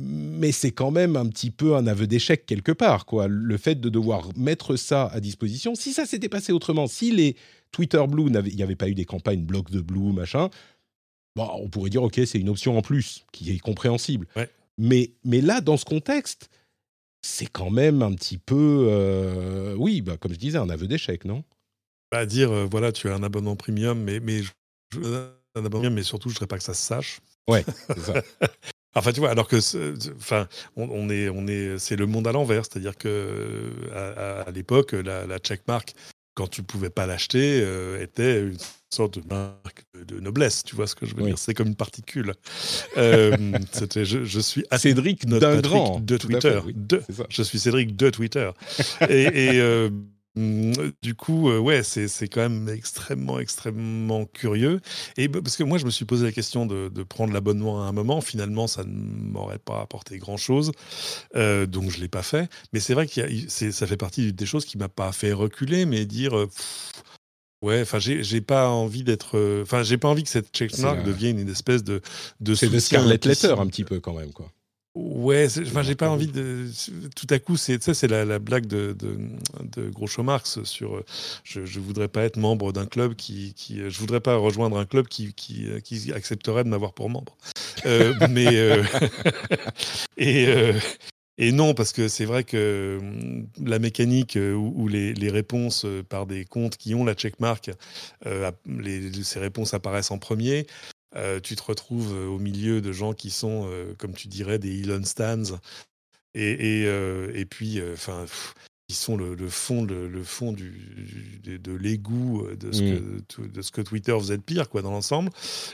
mais c'est quand même un petit peu un aveu d'échec quelque part, quoi. Le fait de devoir mettre ça à disposition. Si ça s'était passé autrement, si les Twitter Blue, il n'y avait pas eu des campagnes blocs de Blue, machin, bon, on pourrait dire, OK, c'est une option en plus qui est compréhensible. Mais, mais là, dans ce contexte, c'est quand même un petit peu, euh, oui, bah, comme je disais, un aveu d'échec, non? Bah, Dire, euh, voilà, tu as un abonnement premium, mais, mais un abonnement, mais surtout, je ne voudrais pas que ça se sache. Ouais, c'est ça. Enfin, tu vois, alors que, enfin, on, est, on est, c'est le monde à l'envers, c'est-à-dire que à, l'époque, la, la, checkmark, quand tu pouvais pas l'acheter, euh, était une sorte de marque de noblesse. Tu vois ce que je veux dire? C'est comme une particule. Euh, c'était, je, suis Cédric d'un grand de Twitter. de, je suis Cédric de Twitter. et, et euh, du coup, euh, ouais, c'est quand même extrêmement, extrêmement curieux. Et parce que moi, je me suis posé la question de, prendre l'abonnement à un moment. Finalement, ça ne m'aurait pas apporté grand-chose. Euh, donc, je ne l'ai pas fait. Mais c'est vrai que ça fait partie des choses qui ne m'a pas fait reculer, mais dire... Euh, ouais, enfin, j'ai pas envie d'être. Enfin, j'ai pas envie que cette checkmark devienne une espèce de. de c'est de Scarlet Letter un petit peu quand même, quoi. Ouais, enfin, j'ai pas envie de. Tout à coup, c'est ça, c'est la, blague de, de, de Groucho Marx sur. Je, je voudrais pas être membre d'un club qui, qui, Je voudrais pas rejoindre un club qui, qui, qui accepterait de m'avoir pour membre. Euh, mais. Euh, et. Euh, et non, parce que c'est vrai que hum, la mécanique où, les, les, réponses par des comptes qui ont la checkmark, les, ces réponses apparaissent en premier, euh, tu te retrouves euh, au milieu de gens qui sont, euh, comme tu dirais, des Elon Stans. Et, et, puis, enfin, ils sont le, fond, le, fond du, de, l'égout de, ce que, mmh. de ce que Twitter faisait de pire quoi, dans l'ensemble,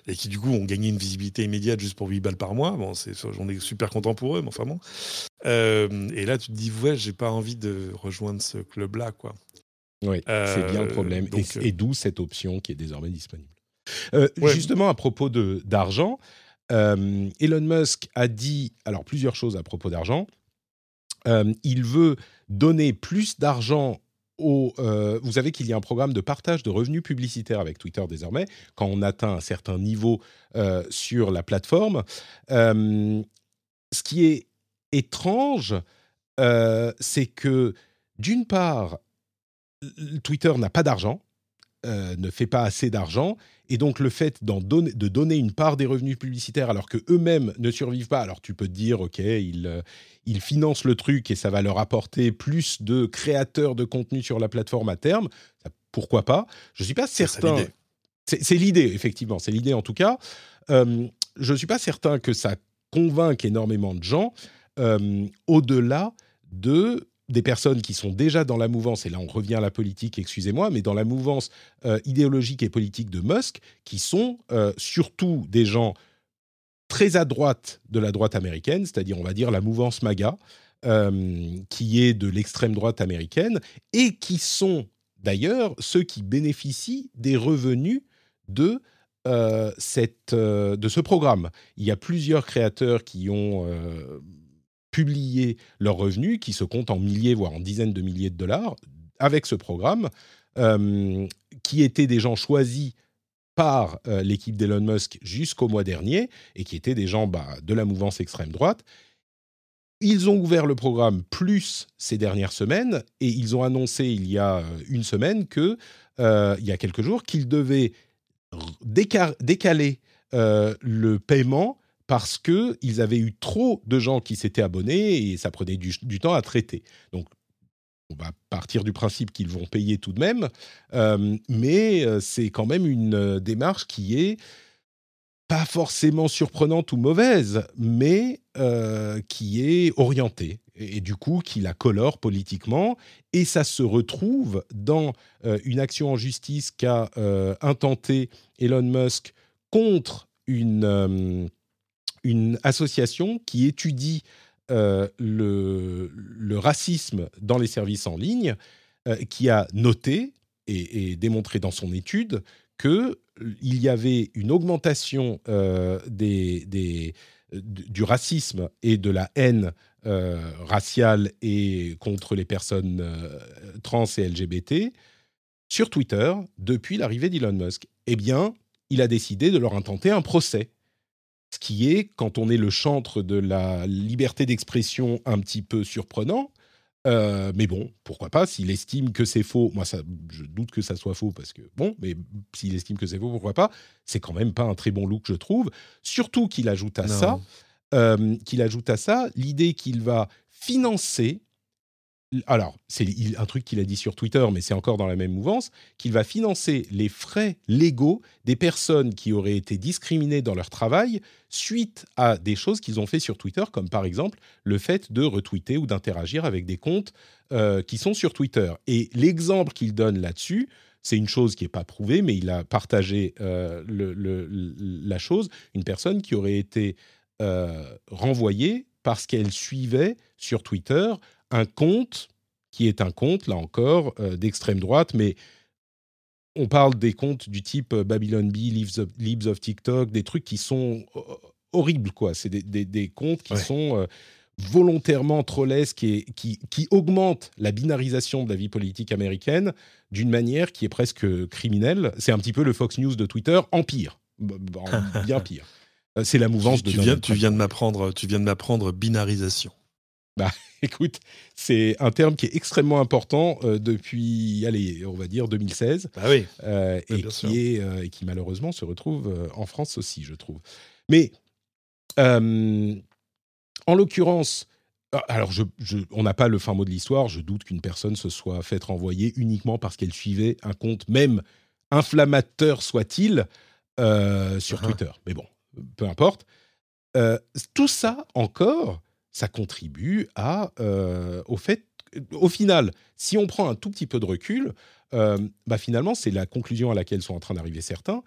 et qui du coup ont gagné une visibilité immédiate juste pour 8 balles par mois. Bon, j'en ai super content pour eux, mais enfin bon. et là, tu te dis, ouais, j'ai pas envie de rejoindre ce club-là. quoi. Oui, c'est bien le problème. et d'où cette option qui est désormais disponible. Euh, justement, à propos d'argent, euh, Elon Musk a dit alors plusieurs choses à propos d'argent. Euh, il veut donner plus d'argent aux. vous savez qu'il y a un programme de partage de revenus publicitaires avec Twitter désormais, quand on atteint un certain niveau sur la plateforme. ce qui est étrange, c'est que d'une part, Twitter n'a pas d'argent, ne fait pas assez d'argent, et donc le fait de donner une part des revenus publicitaires alors que eux-mêmes ne survivent pas, alors tu peux te dire ok ils, euh, ils financent le truc et ça va leur apporter plus de créateurs de contenu sur la plateforme à terme. pourquoi pas? Je suis pas certain. C'est l'idée effectivement, c'est l'idée en tout cas. Euh, je ne suis pas certain que ça convainque énormément de gens euh, au-delà de des personnes qui sont déjà dans la mouvance, et là on revient à la politique, excusez-moi, mais dans la mouvance euh, idéologique et politique de Musk, qui sont euh, surtout des gens très à droite de la droite américaine, c'est-à-dire on va dire la mouvance MAGA, euh, qui est de l'extrême droite américaine, et qui sont d'ailleurs ceux qui bénéficient des revenus de cette, de ce programme. Il y a plusieurs créateurs qui ont publier leurs revenus, qui se comptent en milliers, voire en dizaines de milliers de dollars, avec ce programme, euh, qui étaient des gens choisis par euh, l'équipe d'Elon Musk jusqu'au mois dernier, et qui étaient des gens bah, de la mouvance extrême droite. Ils ont ouvert le programme plus ces dernières semaines, et ils ont annoncé il y a euh, une semaine que, il y a quelques jours, qu'ils devaient décaler le paiement parce qu'ils avaient eu trop de gens qui s'étaient abonnés et ça prenait du, temps à traiter. Donc, on va partir du principe qu'ils vont payer tout de même, euh, mais euh, c'est quand même une euh, démarche qui est pas forcément surprenante ou mauvaise, mais qui est orientée et, du coup qui la colore politiquement. Et ça se retrouve dans une action en justice qu'a intenté Elon Musk contre une une association qui étudie euh, le, racisme dans les services en ligne, euh, qui a noté et, démontré dans son étude qu'il y avait une augmentation euh, du racisme et de la haine raciale et contre les personnes trans et LGBT sur Twitter depuis l'arrivée d'Elon Musk. Eh bien, il a décidé de leur intenter un procès ce qui est, quand on est le chantre de la liberté d'expression, un petit peu surprenant. Euh, mais bon, pourquoi pas S'il estime que c'est faux, moi ça, je doute que ça soit faux parce que bon, mais s'il estime que c'est faux, pourquoi pas C'est quand même pas un très bon look, je trouve. Surtout qu'il ajoute à ça, euh, qu'il ajoute à ça l'idée qu'il va financer alors, c'est un truc qu'il a dit sur Twitter, mais c'est encore dans la même mouvance, qu'il va financer les frais légaux des personnes qui auraient été discriminées dans leur travail suite à des choses qu'ils ont fait sur Twitter, comme par exemple le fait de retweeter ou d'interagir avec des comptes euh, qui sont sur Twitter. Et l'exemple qu'il donne là-dessus, c'est une chose qui n'est pas prouvée, mais il a partagé euh, la chose, une personne qui aurait été euh, renvoyée parce qu'elle suivait sur Twitter un compte qui est un compte, là encore, d'extrême droite, mais on parle des comptes du type Babylon Bee, Libs of, TikTok, des trucs qui sont horribles, quoi. C'est des, comptes qui sont volontairement trollesques et qui, qui augmentent la binarisation de la vie politique américaine d'une manière qui est presque criminelle. C'est un petit peu le Fox News de Twitter en pire, bien pire. Euh, c'est la mouvance tu, de. viens, tu viens de m'apprendre. Tu viens de m'apprendre binarisation. Bah, écoute, c'est un terme qui est extrêmement important euh, depuis, allez, on va dire 2016, bah oui. Euh, et, qui est, et qui malheureusement se retrouve en France aussi, je trouve. Mais en l'occurrence, ah, alors je, on n'a pas le fin mot de l'histoire. Je doute qu'une personne se soit faite renvoyer uniquement parce qu'elle suivait un compte, même inflammateur soit-il, sur uh-huh. Twitter. Mais bon, peu importe. Euh, tout ça encore, ça contribue à, euh, au fait, au final, si on prend un tout petit peu de recul, euh, bah finalement, c'est la conclusion à laquelle sont en train d'arriver certains.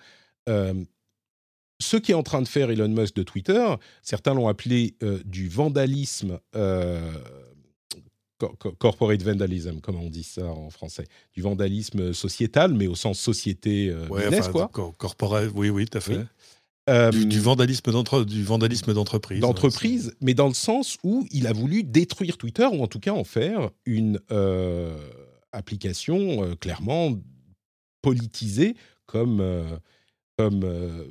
ce qui est en train de faire Elon Musk de Twitter, certains l'ont appelé du vandalisme corporate vandalism, comment on dit ça en français, du vandalisme sociétal, mais au sens société business, quoi. Corporate, oui, oui, tout à fait. Euh, du, vandalisme d'entreprise. D'entreprise, mais dans le sens où il a voulu détruire Twitter, ou en tout cas en faire une euh, application euh, clairement politisée comme... comme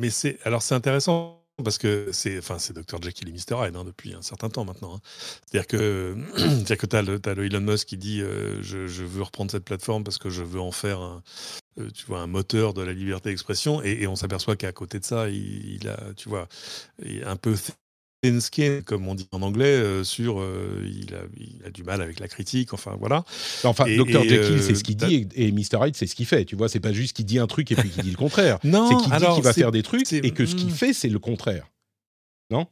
mais c'est alors c'est intéressant parce que c'est enfin c'est Dr Jekyll et Mr Hyde hein, depuis un certain temps maintenant. Hein. C'est-à-dire que c'est-à-dire que tu as, le Elon Musk qui dit je, je, veux reprendre cette plateforme parce que je veux en faire un, tu vois, un moteur de la liberté d'expression. Et, on s'aperçoit qu'à côté de ça, il, a, tu vois, un peu thin skin, comme on dit en anglais, euh, sur euh, il, a, du mal avec la critique, enfin voilà. Enfin, Dr Jekyll, c'est ce qu'il dit et, Mr Hyde, c'est ce qu'il fait. Tu vois, c'est pas juste qu'il dit un truc et puis qu'il dit le contraire. non, c'est qu'il dit qu'il va faire des trucs et que ce qu'il hmm. fait, c'est le contraire. Non?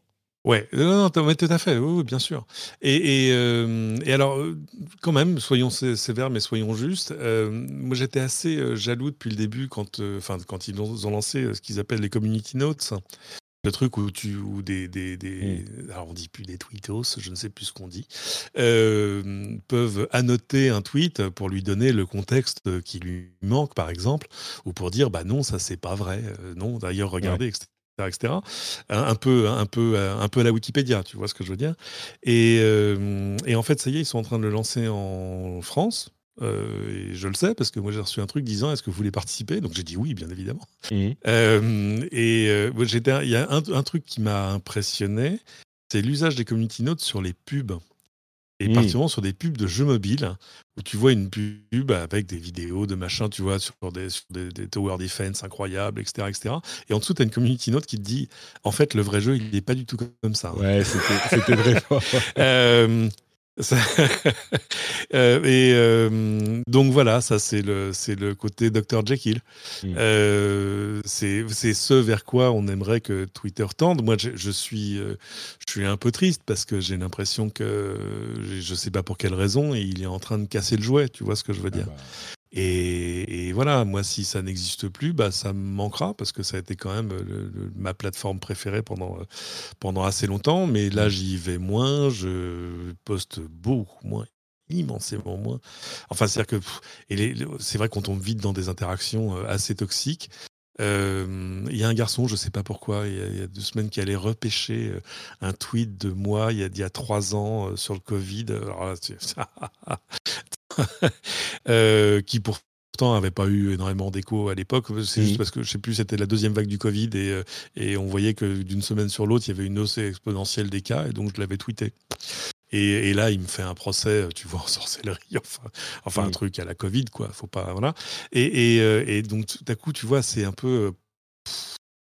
Ouais, non, non, tout à fait, oui, bien sûr. Et, et, euh, et, alors, euh, quand même, soyons sévères, mais soyons justes. Euh, moi, j'étais assez jaloux depuis le début quand, enfin, quand ils ont, lancé ce qu'ils appellent les community notes. Le truc où tu où des, des, des mmh. alors on dit plus des tweetos, je ne sais plus ce qu'on dit, peuvent annoter un tweet pour lui donner le contexte qui lui manque, par exemple, ou pour dire bah non, ça c'est pas vrai, non, d'ailleurs regardez, etc etc. Un, peu, un, peu, un peu à la Wikipédia, tu vois ce que je veux dire. Et, euh, et, en fait, ça y est, ils sont en train de le lancer en France. Euh, et je le sais parce que moi j'ai reçu un truc disant est-ce que vous voulez participer? Donc j'ai dit oui bien évidemment mmh. euh, et j'étais il y a un, un truc qui m'a impressionné c'est l'usage des community notes sur les pubs et mmh. particulièrement sur des pubs de jeux mobiles où tu vois une pub avec des vidéos de machin, tu vois, sur des, des, tower defense incroyables, etc., etc. Et en dessous, tu as une community note qui te dit en fait, le vrai jeu, il n'est pas du tout comme ça. Ouais, c'était vrai. euh, Euh, et euh, donc voilà, ça c'est le, c'est le côté Dr Jekyll. Mm. Euh, c'est, c'est ce vers quoi on aimerait que Twitter tende. Moi, je, suis, je suis un peu triste parce que j'ai l'impression que je sais pas pour quelle raison et il est en train de casser le jouet. Tu vois ce que je veux ah dire bah. Et, voilà, moi, si ça n'existe plus, bah, ça me manquera parce que ça a été quand même ma plateforme préférée pendant, pendant assez longtemps. Mais là, mmh. j'y vais moins, je poste beaucoup moins, immensément moins. Enfin, c'est-à-dire que c'est vrai qu'on tombe vite dans des interactions euh, assez toxiques. Il y a un garçon, je ne sais pas pourquoi, il y, a deux semaines, qui allait repêcher euh, un tweet de moi il y a, il y a trois ans euh, sur le Covid. Alors là, Euh, qui pourtant n'avait pas eu énormément d'écho à l'époque. C'est juste parce que je sais plus, c'était la deuxième vague du Covid et, euh, et on voyait que d'une semaine sur l'autre, il y avait une hausse exponentielle des cas et donc je l'avais tweeté. Et, là, il me fait un procès, tu vois, en sorcellerie, enfin, enfin un truc à la Covid, quoi. Faut pas, voilà. Et, et, euh, et donc, tout à coup, tu vois, c'est un peu.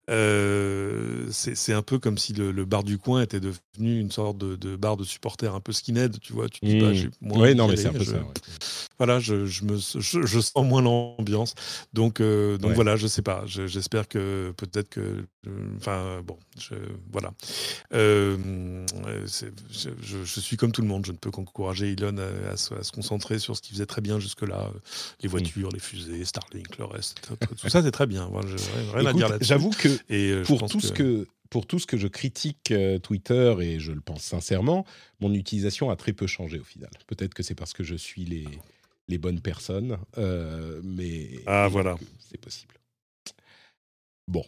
Euh, c'est un peu comme si le, bar du coin était devenu une sorte de, bar de supporters un peu skinhead, tu vois. Tu dis pas, mmh. ouais, non, mais c'est un peu ça. Voilà, je, je me, je, sens moins l'ambiance. Donc, euh, donc voilà, je sais pas. J'espère que peut-être que, enfin bon, voilà. Euh, je, suis comme tout le monde. Je ne peux qu'encourager Elon à, se concentrer sur ce qu'il faisait très bien jusque-là, les mmh. voitures, les fusées, Starlink, le reste. Tout, ça, c'est très bien. rien à dire là-dessus. J'avoue que et euh, pour tout ce que pour tout ce que je critique euh, Twitter, et je le pense sincèrement, mon utilisation a très peu changé au final. Peut-être que c'est parce que je suis les, les bonnes personnes, euh, mais Ah, voilà. c'est possible. Bon.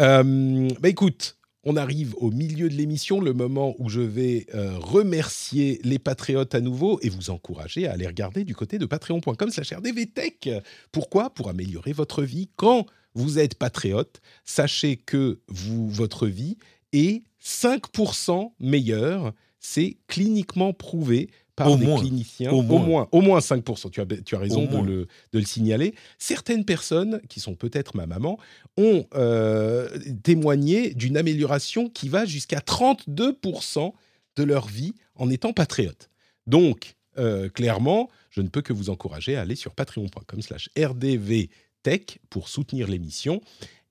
Euh, bah écoute, on arrive au milieu de l'émission, le moment où je vais euh, remercier les patriotes à nouveau et vous encourager à aller regarder du côté de patreon.com slash rdvtech. Pourquoi? Pour améliorer votre vie. Quand vous êtes patriote, sachez que vous, votre vie est 5% meilleure. C'est cliniquement prouvé par Au des moins. cliniciens. Au moins. au moins, au moins 5%. Tu as, tu as raison de le, de le signaler. Certaines personnes, qui sont peut-être ma maman, ont euh, témoigné d'une amélioration qui va jusqu'à 32% de leur vie en étant patriote. Donc, euh, clairement, je ne peux que vous encourager à aller sur patreon.com slash rdvtech pour soutenir l'émission.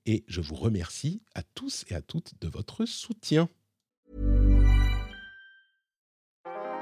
Et je vous remercie à tous et à toutes de votre soutien.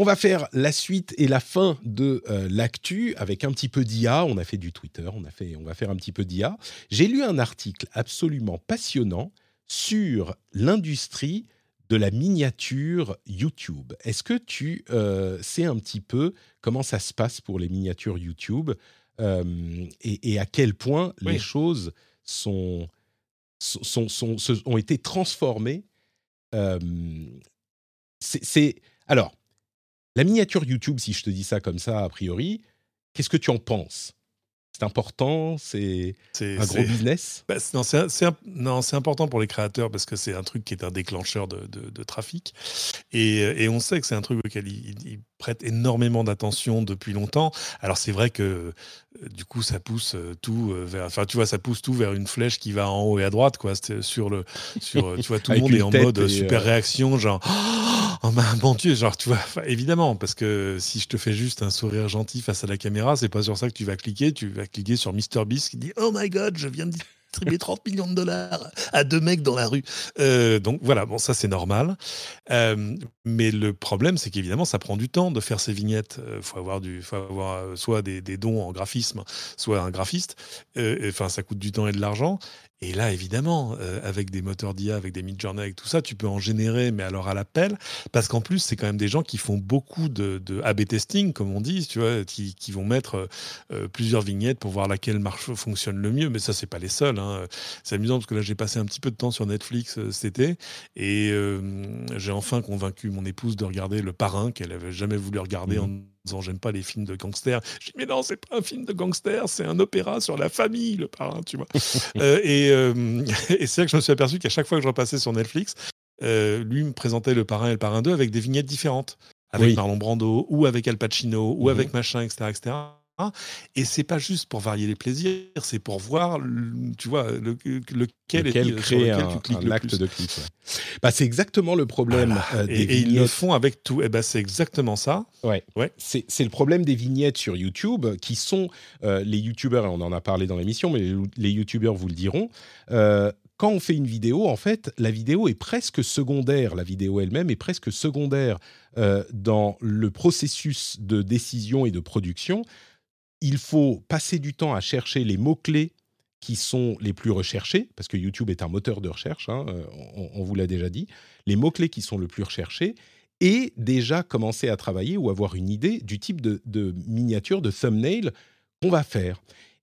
On va faire la suite et la fin de euh, l'actu avec un petit peu d'IA. On a fait du Twitter, on, a fait, on va faire un petit peu d'IA. J'ai lu un article absolument passionnant sur l'industrie de la miniature YouTube. Est-ce que tu euh, sais un petit peu comment ça se passe pour les miniatures YouTube euh, et, et à quel point Oui. les choses sont, sont, sont- se- ont été transformées C'est alors la miniature YouTube, si je te dis ça comme ça a priori, qu'est-ce que tu en penses? C'est important, c'est un gros business? Bah, non, c'est important pour les créateurs parce que c'est un truc qui est un déclencheur de, de- de trafic. Et, et on sait que c'est un truc auquel ils, ils- ils prêtent énormément d'attention depuis longtemps. Alors c'est vrai que euh, du coup ça pousse euh, tout euh, vers, enfin tu vois, ça pousse tout vers une flèche qui va en haut et à droite quoi. C'est sur le, sur, tu vois, tout le monde est en mode super euh, réaction, genre oh bah, mon dieu, genre tu vois, évidemment parce que si je te fais juste un sourire gentil face à la caméra, c'est pas sur ça que tu vas cliquer. Tu vas cliquer sur MrBeast qui dit oh my god, je viens de distribuer 30 millions de dollars à deux mecs dans la rue. Euh, donc voilà, bon, ça c'est normal. Euh, mais le problème, c'est qu'évidemment, ça prend du temps de faire ces vignettes. Il faut avoir, du, faut avoir euh, soit des, des dons en graphisme, soit un graphiste. Euh, Enfin, ça coûte du temps et de l'argent. Et là, évidemment, euh, avec des moteurs d'IA, avec des Midjourney, avec tout ça, tu peux en générer, mais alors à l'appel, parce qu'en plus, c'est quand même des gens qui font beaucoup de, de A/B testing, comme on dit, tu vois, qui, qui vont mettre euh, euh, plusieurs vignettes pour voir laquelle marche fonctionne le mieux. Mais ça, c'est pas les seuls. hein. C'est amusant parce que là, j'ai passé un petit peu de temps sur Netflix euh, cet été et j'ai enfin convaincu mon épouse de regarder Le Parrain qu'elle avait jamais voulu regarder en disant j'aime pas les films de gangsters. Je dis mais non, c'est pas un film de gangsters, c'est un opéra sur la famille, Le Parrain, tu vois. Euh, et euh, et c'est là que je me suis aperçu qu'à chaque fois que je repassais sur Netflix, euh, lui me présentait Le Parrain et Le Parrain 2 avec des vignettes différentes. Avec Oui. Marlon Brando, ou avec Al Pacino, ou Mhm. avec machin, etc. etc. Et c'est pas juste pour varier les plaisirs, c'est pour voir, tu vois, le, lequel, est Lequel crée lequel un, tu cliques un le acte plus. de clic. ouais. Bah, c'est exactement le problème Voilà. euh, des et, et ils le vignettes. font avec tout. Et ben c'est exactement ça. Ouais. Ouais. C'est c'est le problème des vignettes sur YouTube qui sont euh, les YouTubeurs, et on en a parlé dans l'émission, mais les, les YouTubeurs vous le diront. euh, quand on fait une vidéo, en fait, la vidéo est presque secondaire. La vidéo elle-même est presque secondaire euh, dans le processus de décision et de production. Il faut passer du temps à chercher les mots-clés qui sont les plus recherchés, parce que YouTube est un moteur de recherche, hein, euh, on, vous l'a déjà dit, les mots-clés qui sont le plus recherchés, et déjà commencer à travailler ou avoir une idée du type de, de miniature, de thumbnail qu'on va faire.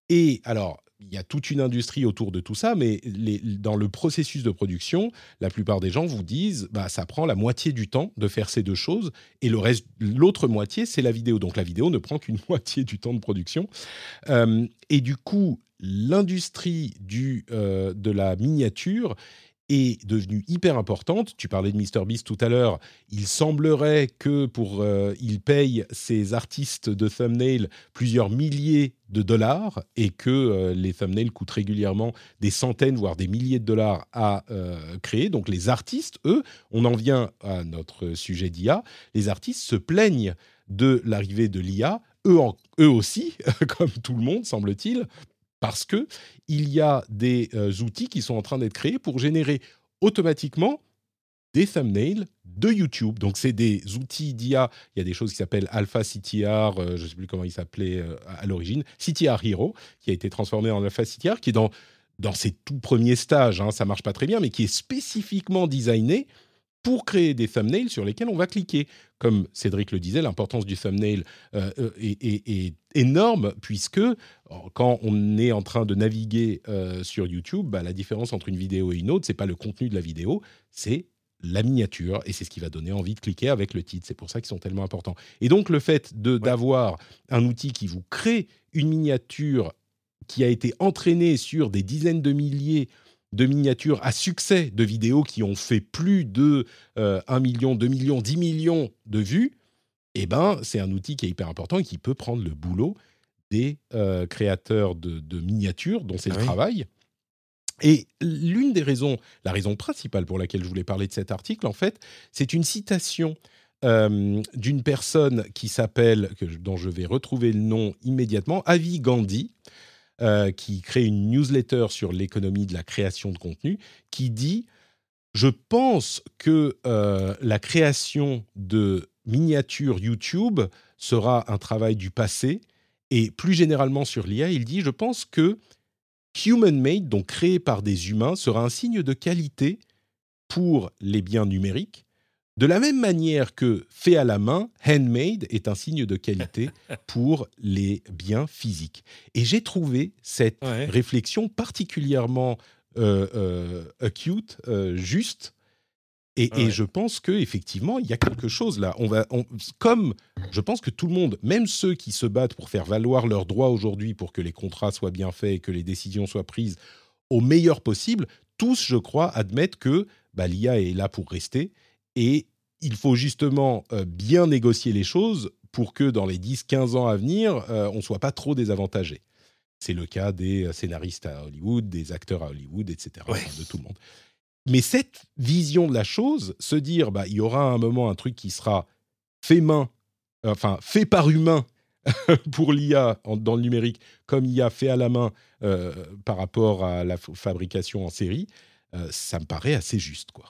Et alors, il y a toute une industrie autour de tout ça, mais dans le processus de production, la plupart des gens vous disent, bah, ça prend la moitié du temps de faire ces deux choses, et le reste, l'autre moitié, c'est la vidéo. Donc la vidéo ne prend qu'une moitié du temps de production. Euh, et du coup, l'industrie du euh, de la miniature est devenue hyper importante. Tu parlais de MrBeast tout à l'heure. Il semblerait que pour euh, il paye ses artistes de thumbnail plusieurs milliers de dollars et que euh, les thumbnails coûtent régulièrement des centaines voire des milliers de dollars à euh, créer. Donc les artistes, eux, on en vient à notre sujet d'IA. Les artistes se plaignent de l'arrivée de l'IA. Eux, eux aussi, comme tout le monde, semble-t-il, parce que il y a des euh, outils qui sont en train d'être créés pour générer automatiquement des thumbnails de YouTube. Donc, c'est des outils d'IA. Il y a des choses qui s'appellent Alpha CTR, euh, je ne sais plus comment il s'appelait euh, à l'origine, CTR Hero, qui a été transformé en Alpha CTR, qui est dans, dans ses tout premiers stages. Hein, ça marche pas très bien, mais qui est spécifiquement designé pour créer des thumbnails sur lesquels on va cliquer. Comme Cédric le disait, l'importance du thumbnail euh, euh, est, énorme puisque quand on est en train de naviguer euh, sur YouTube, bah, la différence entre une vidéo et une autre, c'est pas le contenu de la vidéo, c'est la miniature et c'est ce qui va donner envie de cliquer avec le titre. C'est pour ça qu'ils sont tellement importants. Et donc le fait d'avoir un outil qui vous crée une miniature qui a été entraînée sur des dizaines de milliers de miniatures à succès de vidéos qui ont fait plus de 1 euh, million, 2 millions, 10 millions de vues, eh ben, c'est un outil qui est hyper important et qui peut prendre le boulot des euh, créateurs de, miniatures dont c'est le ah travail. Et l'une des raisons, la raison principale pour laquelle je voulais parler de cet article, en fait, c'est une citation euh, d'une personne qui s'appelle, dont je vais retrouver le nom immédiatement, Avi Gandhi, euh, qui crée une newsletter sur l'économie de la création de contenu, qui dit Je pense que euh, la création de miniatures YouTube sera un travail du passé. Et plus généralement sur l'IA, il dit Je pense que human-made, donc créé par des humains, sera un signe de qualité pour les biens numériques de la même manière que fait à la main, handmade est un signe de qualité pour les biens physiques. Et j'ai trouvé cette réflexion particulièrement euh, euh, acute, euh, juste. Et, je pense que effectivement, il y a quelque chose là. On va, comme je pense que tout le monde, même ceux qui se battent pour faire valoir leurs droits aujourd'hui, pour que les contrats soient bien faits et que les décisions soient prises au meilleur possible, tous, je crois, admettent que bah, l'IA est là pour rester et il faut justement euh, bien négocier les choses pour que dans les 10-15 ans à venir, euh, on ne soit pas trop désavantagé. C'est le cas des euh, scénaristes à Hollywood, des acteurs à Hollywood, etc., de tout le monde. Mais cette vision de la chose, se dire, bah, il y aura un moment un truc qui sera fait main, enfin fait par humain pour l'IA dans le numérique, comme il a fait à la main par rapport à la fabrication en série, ça me paraît assez juste, quoi.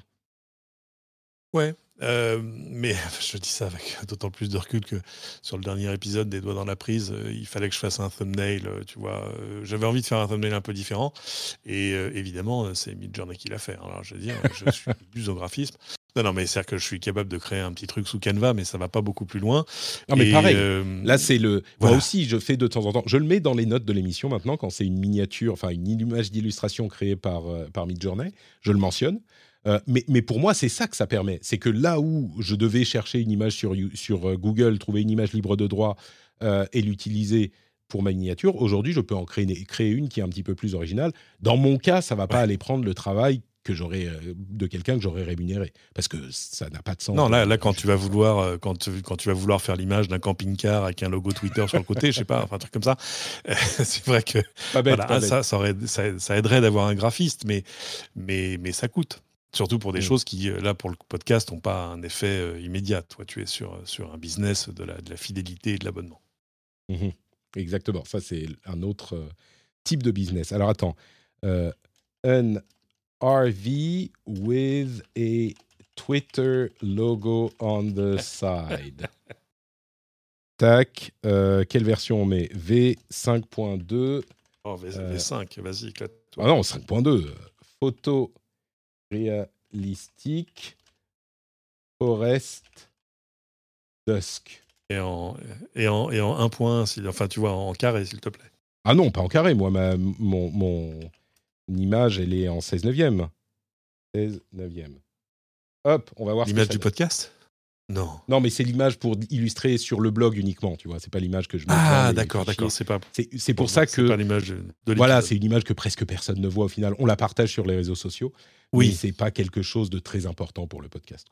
Ouais, euh, mais je dis ça avec d'autant plus de recul que sur le dernier épisode des doigts dans la prise, euh, il fallait que je fasse un thumbnail, euh, tu vois. J'avais envie de faire un thumbnail un peu différent. Et évidemment, c'est Midjourney qui l'a fait. Alors, je veux dire, je suis plus au graphisme. Non, non, mais c'est-à-dire que je suis capable de créer un petit truc sous Canva, mais ça va pas beaucoup plus loin. Non, mais pareil. Là, c'est le. Moi aussi, je fais de temps en temps. Je le mets dans les notes de l'émission maintenant quand c'est une miniature, enfin une image d'illustration créée par, par Midjourney. Je le mentionne. Euh, mais, pour moi, c'est ça que ça permet. C'est que là où je devais chercher une image sur, sur euh, Google, trouver une image libre de droit euh, et l'utiliser pour ma miniature, aujourd'hui, je peux en créer, créer, une qui est un petit peu plus originale. Dans mon cas, ça va pas aller prendre le travail que j'aurais de quelqu'un que j'aurais rémunéré parce que ça n'a pas de sens. Non, là, là quand tu vas vouloir quand tu, quand tu vas vouloir faire l'image d'un camping-car avec un logo Twitter sur le côté, je sais pas, enfin un truc comme ça, c'est vrai que ça, ça, ça, aiderait d'avoir un graphiste, mais mais mais ça coûte. Surtout pour des mm. choses qui, euh, là, pour le podcast, n'ont pas un effet euh, immédiat. Toi, tu es sur, euh, sur un business de la, de la fidélité et de l'abonnement. Mmh Exactement. Ça, c'est un autre type de business. Alors, attends. un RV with a Twitter logo on the side. Tac. quelle version on met? V5.2. Oh, V5, vas-y, éclate-toi. Ah non, 5.2. Photo réalistique, Forest, Dusk. Et en, et en, et en un point, enfin tu vois, en carré, s'il te plaît. Ah non, pas en carré. Moi, ma, mon, mon image, elle est en 16 neuvième. 16 neuvième. Hop, on va voir. L'image du podcast? Non. Non, mais c'est l'image pour illustrer sur le blog uniquement, tu vois. C'est pas l'image que je mets. Ah, d'accord, d'accord. C'est pas. C'est pour ça que. pas l'image de, Voilà, c'est une image que presque personne ne voit au final. On la partage sur les réseaux sociaux. Oui. C'est pas quelque chose de très important pour le podcast.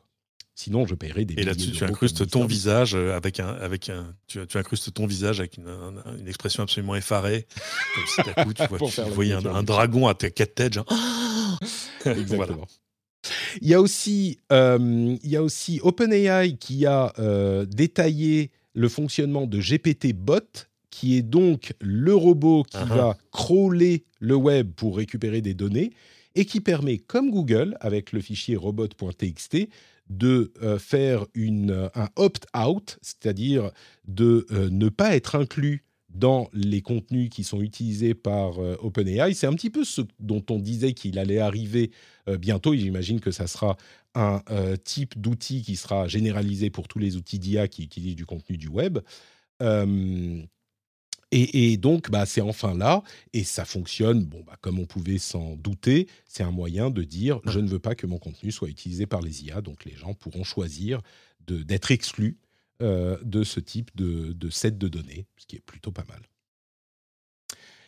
Sinon, je paierais des. Et là-dessus, tu incrustes ton visage euh, avec un, avec un, tu, tu incrustes ton visage avec une, une expression absolument effarée, comme si d'un coup tu, vois, tu voyais un, un, dragon à tes quatre têtes, genre. Exactement. Il y a aussi, euh, il y a aussi OpenAI qui a euh, détaillé le fonctionnement de GPT Bot, qui est donc le robot qui uh -huh. va crawler le web pour récupérer des données et qui permet, comme Google, avec le fichier robot.txt, de euh, faire une, un opt-out, c'est-à-dire de euh, ne pas être inclus dans les contenus qui sont utilisés par euh, OpenAI. C'est un petit peu ce dont on disait qu'il allait arriver euh, bientôt. J'imagine que ça sera un euh, type d'outil qui sera généralisé pour tous les outils d'IA qui utilisent du contenu du web. Et, donc, bah, c'est enfin là, et ça fonctionne, bon, bah, comme on pouvait s'en douter, c'est un moyen de dire, je ne veux pas que mon contenu soit utilisé par les IA, donc les gens pourront choisir d'être exclus euh, de ce type de, de, set de données, ce qui est plutôt pas mal.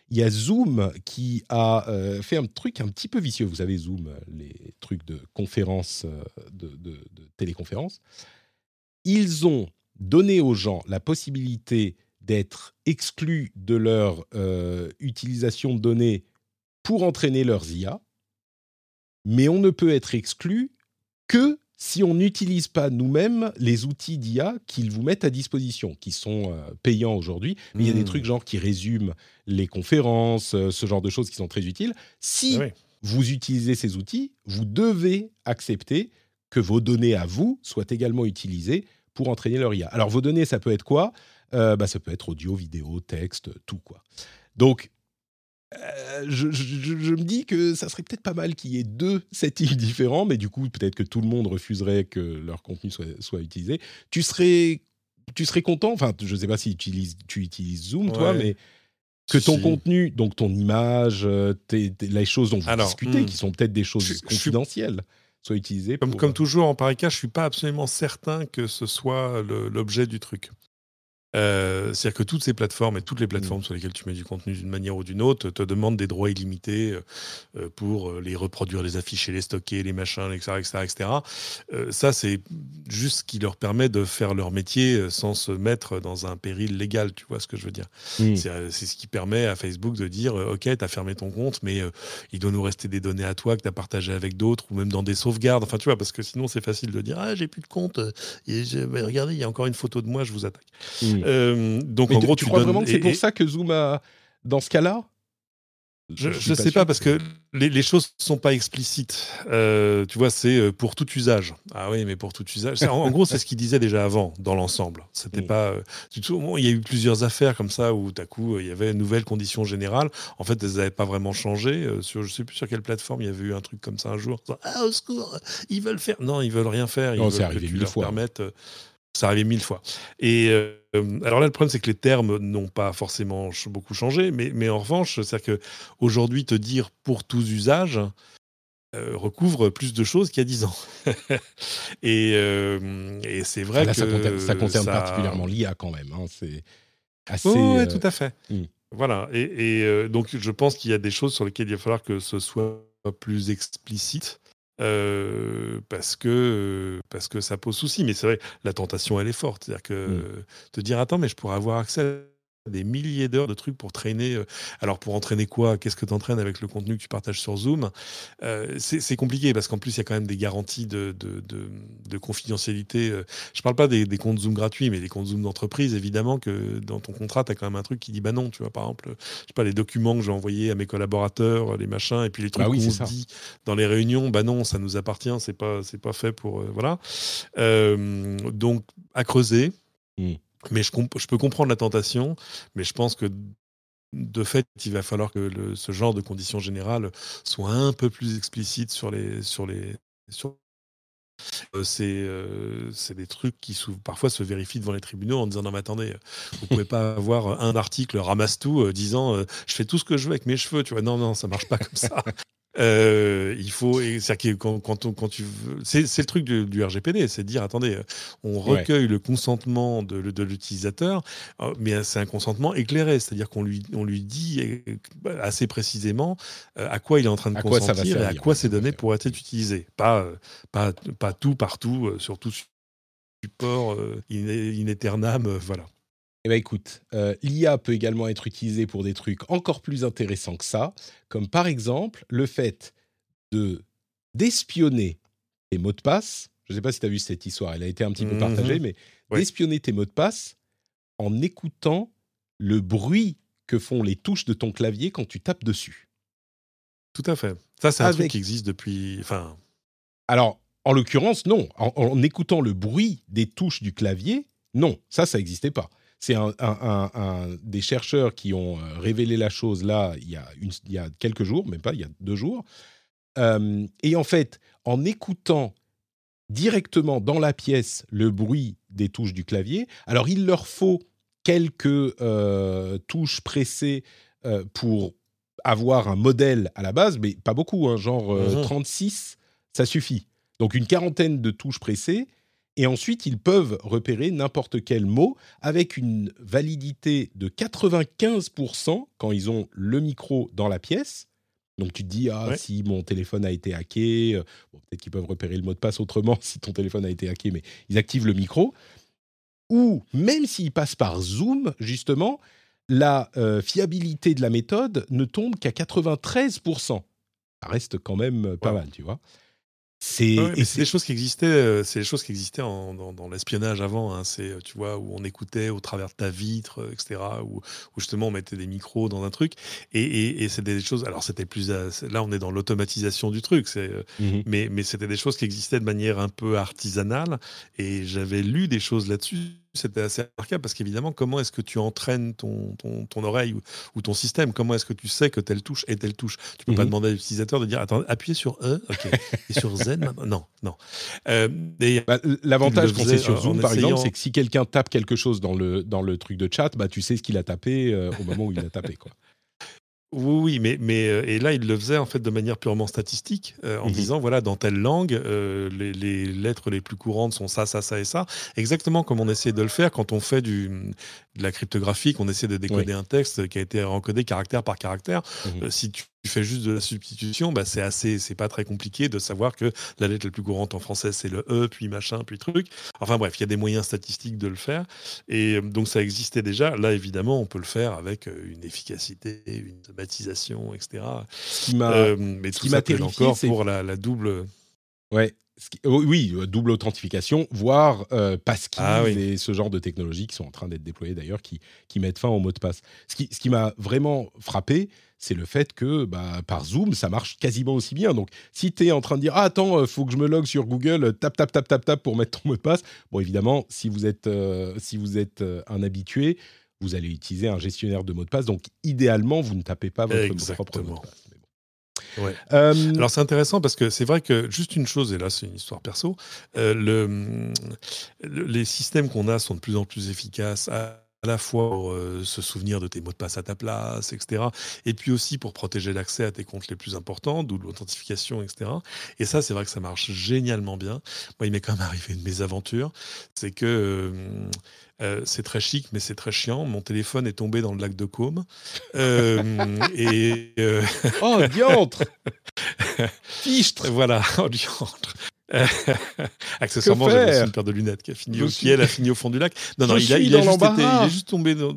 Il y a Zoom qui a euh, fait un truc un petit peu vicieux. Vous savez, Zoom, les trucs de conférence, euh, de, de, de téléconférence. Ils ont donné aux gens la possibilité d'être exclus de leur euh, utilisation de données pour entraîner leurs IA, mais on ne peut être exclu que si on n'utilise pas nous-mêmes les outils d'IA qu'ils vous mettent à disposition, qui sont euh, payants aujourd'hui, mais il mmh. y a des mmh. trucs genre qui résument les conférences, euh, ce genre de choses qui sont très utiles. Si ah oui. vous utilisez ces outils, vous devez accepter que vos données à vous soient également utilisées pour entraîner leur IA. Alors vos données, ça peut être quoi? Euh, bah, Ça peut être audio, vidéo, texte, tout quoi. Donc euh, je, je, je, me dis que ça serait peut-être pas mal qu'il y ait deux settings différents, mais du coup, peut-être que tout le monde refuserait que leur contenu soit, soit utilisé. Tu serais, tu serais content, enfin, je sais pas si tu utilises, tu utilises Zoom, ouais. toi, mais que ton si. contenu, donc ton image, euh, les choses dont vous Alors, discutez, hmm. qui sont peut-être des choses confidentielles, soient utilisées. Comme, pour... comme toujours, en pareil cas, je suis pas absolument certain que ce soit l'objet du truc. Euh, C'est-à-dire que toutes ces plateformes et toutes les plateformes mmh. sur lesquelles tu mets du contenu d'une manière ou d'une autre te demandent des droits illimités euh, euh pour les reproduire, les afficher, les stocker, les machins, etc. etc., etc. Euh, ça, c'est juste ce qui leur permet de faire leur métier sans se mettre dans un péril légal, tu vois ce que je veux dire. Mmh. C'est ce qui permet à Facebook de dire Ok, tu as fermé ton compte, mais il doit nous rester des données à toi que tu as partagées avec d'autres ou même dans des sauvegardes. Enfin, tu vois, parce que sinon, c'est facile de dire Ah, j'ai plus de compte. Et regardez, il y a encore une photo de moi, je vous attaque. Mmh. Euh, donc Mais en gros, tu, tu crois donnes, vraiment que c'est pour ça que Zoom a dans ce cas-là je ne sais pas parce que les, les choses ne sont pas explicites. Euh, tu vois, c'est euh, pour tout usage. Ah oui, mais pour tout usage. En, en, gros, c'est ce qu'il disait déjà avant dans l'ensemble. C'était mmh. pas. Euh, bon, il y a eu plusieurs affaires comme ça où, à coup, il y avait une nouvelle condition générale. En fait, elles n'avaient pas vraiment changé. Sur, je ne sais plus sur quelle plateforme il y avait eu un truc comme ça un jour. Ah, au secours, ils veulent faire. Non, ils veulent rien faire. Ils non, veulent arrivé que tu mille leur fois. permettes. Ça arrivait mille fois. Et euh, alors là, le problème, c'est que les termes n'ont pas forcément beaucoup changé, mais, mais en revanche, c'est-à-dire qu'aujourd'hui, te dire pour tous usages euh, recouvre plus de choses qu'il y a dix ans. et, euh, et c'est vrai là, que ça concerne, ça concerne ça... particulièrement l'IA quand même. Hein. C'est assez. Oui, tout à fait. Voilà. Et, et donc, je pense qu'il y a des choses sur lesquelles il va falloir que ce soit plus explicite. Euh, parce que parce que ça pose souci. Mais c'est vrai, la tentation elle est forte. C'est-à-dire que mmh. te dire attends, mais je pourrais avoir accès des milliers d'heures de trucs pour traîner. Euh, alors, pour entraîner quoi Qu'est-ce que tu entraînes avec le contenu que tu partages sur Zoom euh, C'est compliqué parce qu'en plus, il y a quand même des garanties de, de, de, de confidentialité. Euh, je parle pas des, des, comptes Zoom gratuits, mais des comptes Zoom d'entreprise. Évidemment que dans ton contrat, tu as quand même un truc qui dit bah non, tu vois, par exemple, je sais pas, les documents que j'ai envoyés à mes collaborateurs, les machins, et puis les trucs ah oui, qu'on se dit dans les réunions, bah non, ça nous appartient, c'est pas, pas fait pour. Euh, voilà. Euh, donc, à creuser. Mmh. Mais je, peux comprendre la tentation, mais je pense que de fait, il va falloir que ce genre de conditions générales soit un peu plus explicite sur les, sur les, sur c'est c'est des trucs qui parfois se vérifient devant les tribunaux en disant non mais attendez, vous pouvez pas avoir un article ramasse tout disant je fais tout ce que je veux avec mes cheveux, tu vois. Non non, ça marche pas comme ça. Euh, il faut, quand, quand, quand, tu c'est, le truc du, RGPD, c'est de dire attendez, on recueille le consentement de, de l'utilisateur, euh, mais c'est un consentement éclairé, c'est-à-dire qu'on lui, on lui dit assez précisément euh, à quoi il est en train de consentir et à quoi ces données pourraient être utilisées. Pas, pas, pas tout partout, sur tout support in, in aeternam, voilà. Eh bien, écoute, euh, l'IA peut également être utilisée pour des trucs encore plus intéressants que ça, comme par exemple le fait de d'espionner tes mots de passe. Je ne sais pas si tu as vu cette histoire, elle a été un petit peu partagée, mhm. mais d'espionner tes mots de passe en écoutant le bruit que font les touches de ton clavier quand tu tapes dessus. Tout à fait. Ça, c'est un truc qui existe depuis. Enfin. Alors, en l'occurrence, non. En, en, écoutant le bruit des touches du clavier, non. Ça, ça n'existait pas. C'est un, des chercheurs qui ont euh, révélé la chose là il y a, une, il y a quelques jours, même pas, il y a deux jours. Euh, et en fait, en écoutant directement dans la pièce le bruit des touches du clavier, alors il leur faut quelques euh, touches pressées pour avoir un modèle à la base, mais pas beaucoup, hein, genre 36, mmh ça suffit. Donc une quarantaine de touches pressées, et ensuite, ils peuvent repérer n'importe quel mot avec une validité de 95% quand ils ont le micro dans la pièce. Donc tu te dis, ah, si mon téléphone a été hacké, euh, peut-être qu'ils peuvent repérer le mot de passe autrement si ton téléphone a été hacké, mais ils activent le micro. Ou même s'ils passent par Zoom, justement, la euh, fiabilité de la méthode ne tombe qu'à 93%. Ça reste quand même pas mal, tu vois. C'est des choses qui existaient, euh, c'est des choses qui existaient dans, l'espionnage avant. Hein. C'est euh, tu vois où on écoutait au travers de ta vitre, euh, etc. Où, justement on mettait des micros dans un truc. Et, et, c'était des choses. Alors c'était plus là on est dans l'automatisation du truc. C'est mmh mais mais c'était des choses qui existaient de manière un peu artisanale. Et j'avais lu des choses là-dessus c'était assez remarquable parce qu'évidemment, comment est-ce que tu entraînes ton, ton, oreille ou, ton système? Comment est-ce que tu sais que telle touche est telle touche? Tu peux pas mhm. demander à l'utilisateur de dire attends, appuyez sur E, ok, et sur Z Non, non. Euh, bah, l'avantage quand c'est sur Zoom, par exemple, c'est que si quelqu'un tape quelque chose dans le, dans le truc de chat, bah, tu sais ce qu'il a tapé euh, au moment où il a tapé. Quoi. Oui, oui, mais, mais euh, et là, il le faisait en fait de manière purement statistique, euh, en mmh disant voilà, dans telle langue, euh, les, lettres les plus courantes sont ça, ça, ça et ça. Exactement comme on essaie de le faire quand on fait du, de la cryptographie, qu'on essaie de décoder un texte qui a été encodé caractère par caractère. Mmh si tu fais juste de la substitution, bah c'est assez, c'est pas très compliqué de savoir que la lettre la plus courante en français c'est le E, puis machin, puis truc. Enfin bref, il y a des moyens statistiques de le faire. Et donc ça existait déjà. Là, évidemment, on peut le faire avec une efficacité, une automatisation, etc. Ce qui m'a, euh, mais tout ça encore pour la, la double. Ouais, Oh, oui, euh, double authentification, voire euh, passkey ah et ce genre de technologies qui sont en train d'être déployées d'ailleurs, qui, qui mettent fin au mot de passe. Ce qui, ce qui m'a vraiment frappé, c'est le fait que bah, par Zoom, ça marche quasiment aussi bien. Donc, si tu es en train de dire ah, Attends, euh, faut que je me logue sur Google, tap, tap, tap, tap, tap pour mettre ton mot de passe. Bon, évidemment, si vous êtes, si vous êtes un habitué, vous allez utiliser un gestionnaire de mots de passe. Donc, idéalement, vous ne tapez pas votre propre mot de passe. Euh, Alors c'est intéressant parce que c'est vrai que juste une chose, et là c'est une histoire perso, euh, le, les systèmes qu'on a sont de plus en plus efficaces à, la fois pour euh, se souvenir de tes mots de passe à ta place, etc. Et puis aussi pour protéger l'accès à tes comptes les plus importants, d'où l'authentification, etc. Et ça, c'est vrai que ça marche génialement bien. Moi, il m'est quand même arrivé une mésaventure. C'est que euh, c'est très chic, mais c'est très chiant. Mon téléphone est tombé dans le lac de Caume. Euh, et euh, Oh, diantre Fichtre Voilà, oh, diantre Accessoirement, j'avais une paire de lunettes qui a fini au ciel, a fini au fond du lac. Non, non, il, a, il, a juste été, il est juste tombé dans...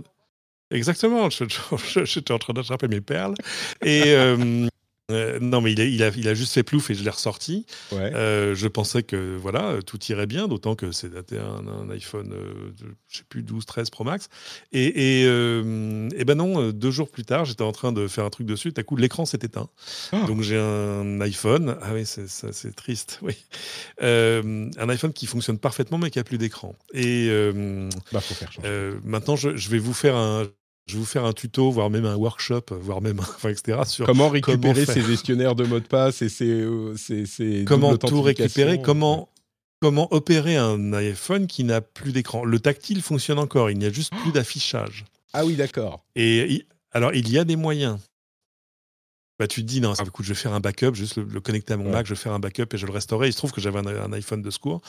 Exactement, j'étais en train d'attraper mes perles. Et, euh, non, mais il a, il, a, il a, juste fait plouf et je l'ai ressorti. Euh, je pensais que voilà, tout irait bien, d'autant que c'est un, un, iPhone, euh, je sais plus, 12, 13 Pro Max. Et, et, et, ben non, deux jours plus tard, j'étais en train de faire un truc dessus, tout à coup, l'écran s'est éteint. Ah. Donc j'ai un iPhone, ah oui, c'est triste, oui. un iPhone qui fonctionne parfaitement, mais qui a plus d'écran. Et bah, faut faire maintenant, je, je, vais vous faire un, je vais vous faire un tuto, voire même un workshop, voire même, enfin, etc. sur comment récupérer ces gestionnaires de mots de passe et ces, euh, comment tout récupérer, comment comment opérer un iPhone qui n'a plus d'écran. Le tactile fonctionne encore, il n'y a juste plus d'affichage. Ah oui, d'accord. Et alors, il y a des moyens. Bah, tu te dis, non, écoute, je vais faire un backup, juste le, connecter à mon Mac, je vais faire un backup et je le restaurer. Il se trouve que j'avais un, iPhone de secours.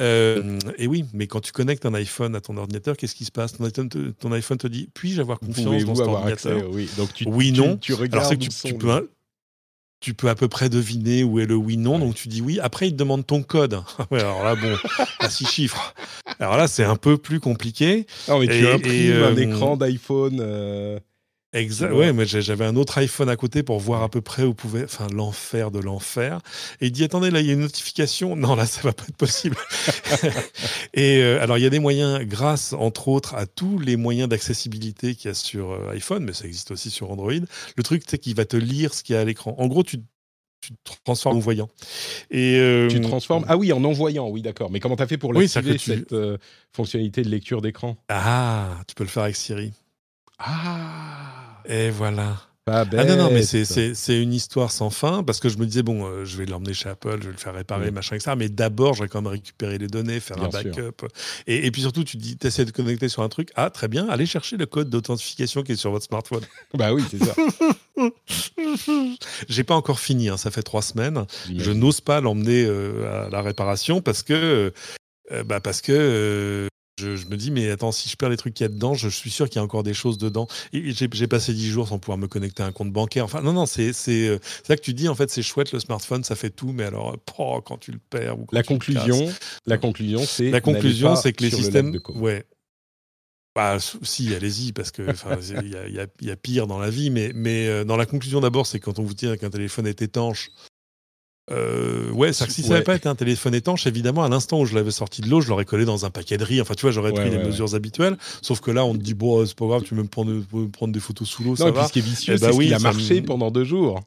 Euh, et oui, mais quand tu connectes un iPhone à ton ordinateur, qu'est-ce qui se passe? Ton iPhone, te, ton iPhone te dit puis-je avoir confiance dans cet ordinateur? Oui, donc tu, oui non. Tu, regardes Alors, que tu, peux, tu peux à peu près deviner où est le oui non, donc tu dis oui. Après, il te demande ton code. alors là, bon, à six chiffres. Alors là, c'est un peu plus compliqué. Non, mais tu imprimes un euh, écran d'iPhone. Euh, Exact. Ouais, mais j'avais un autre iPhone à côté pour voir à peu près où pouvait. Enfin, l'enfer de l'enfer. Et il dit attendez, là, il y a une notification. Non, là, ça va pas être possible. et euh, alors, il y a des moyens, grâce entre autres à tous les moyens d'accessibilité qu'il y a sur euh, iPhone, mais ça existe aussi sur Android. Le truc, c'est qu'il va te lire ce qu'il y a à l'écran. En gros, tu tu te transformes en voyant. Et euh, tu te transformes Ah oui, en envoyant, oui, d'accord. Mais comment tu as fait pour l'activer, cette fonctionnalité de lecture d'écran? Ah, tu peux le faire avec Siri. Ah Et voilà. ah non, non, mais c'est une histoire sans fin parce que je me disais, bon, euh, je vais l'emmener chez Apple, je vais le faire réparer, machin, etc. Mais d'abord, je vais quand même récupérer les données, faire un backup. Et, puis surtout, tu dis, tu essaies de connecter sur un truc. Ah, très bien, allez chercher le code d'authentification qui est sur votre smartphone. bah oui, c'est ça. J'ai pas encore fini, hein, ça fait trois semaines. Je n'ose pas l'emmener euh, à la réparation parce que. Euh, bah parce que je, me dis, mais attends, si je perds les trucs qu'il y a dedans, je, suis sûr qu'il y a encore des choses dedans. J'ai passé 10 jours sans pouvoir me connecter à un compte bancaire. Enfin, non, non, c'est euh, ça que tu dis, en fait, c'est chouette, le smartphone, ça fait tout, mais alors, oh, quand tu le perds ou la, conclusion, la conclusion, c'est la conclusion, c'est que les systèmes, ouais, bah, si, allez-y, parce que il y, a pire dans la vie, mais, mais euh, dans la conclusion d'abord, c'est quand on vous dit qu'un téléphone est étanche, euh, ouais, ça, si ça n'avait pas été un téléphone étanche, évidemment, à l'instant où je l'avais sorti de l'eau, je l'aurais collé dans un paquet de riz. Enfin, tu vois, j'aurais pris les mesures habituelles. Sauf que là, on te dit, bon, c'est pas grave, tu peux me prendre, prendre des photos sous l'eau, ça va. Ce qui est vicieux, eh c'est bah oui, qu'il a marché pendant deux jours.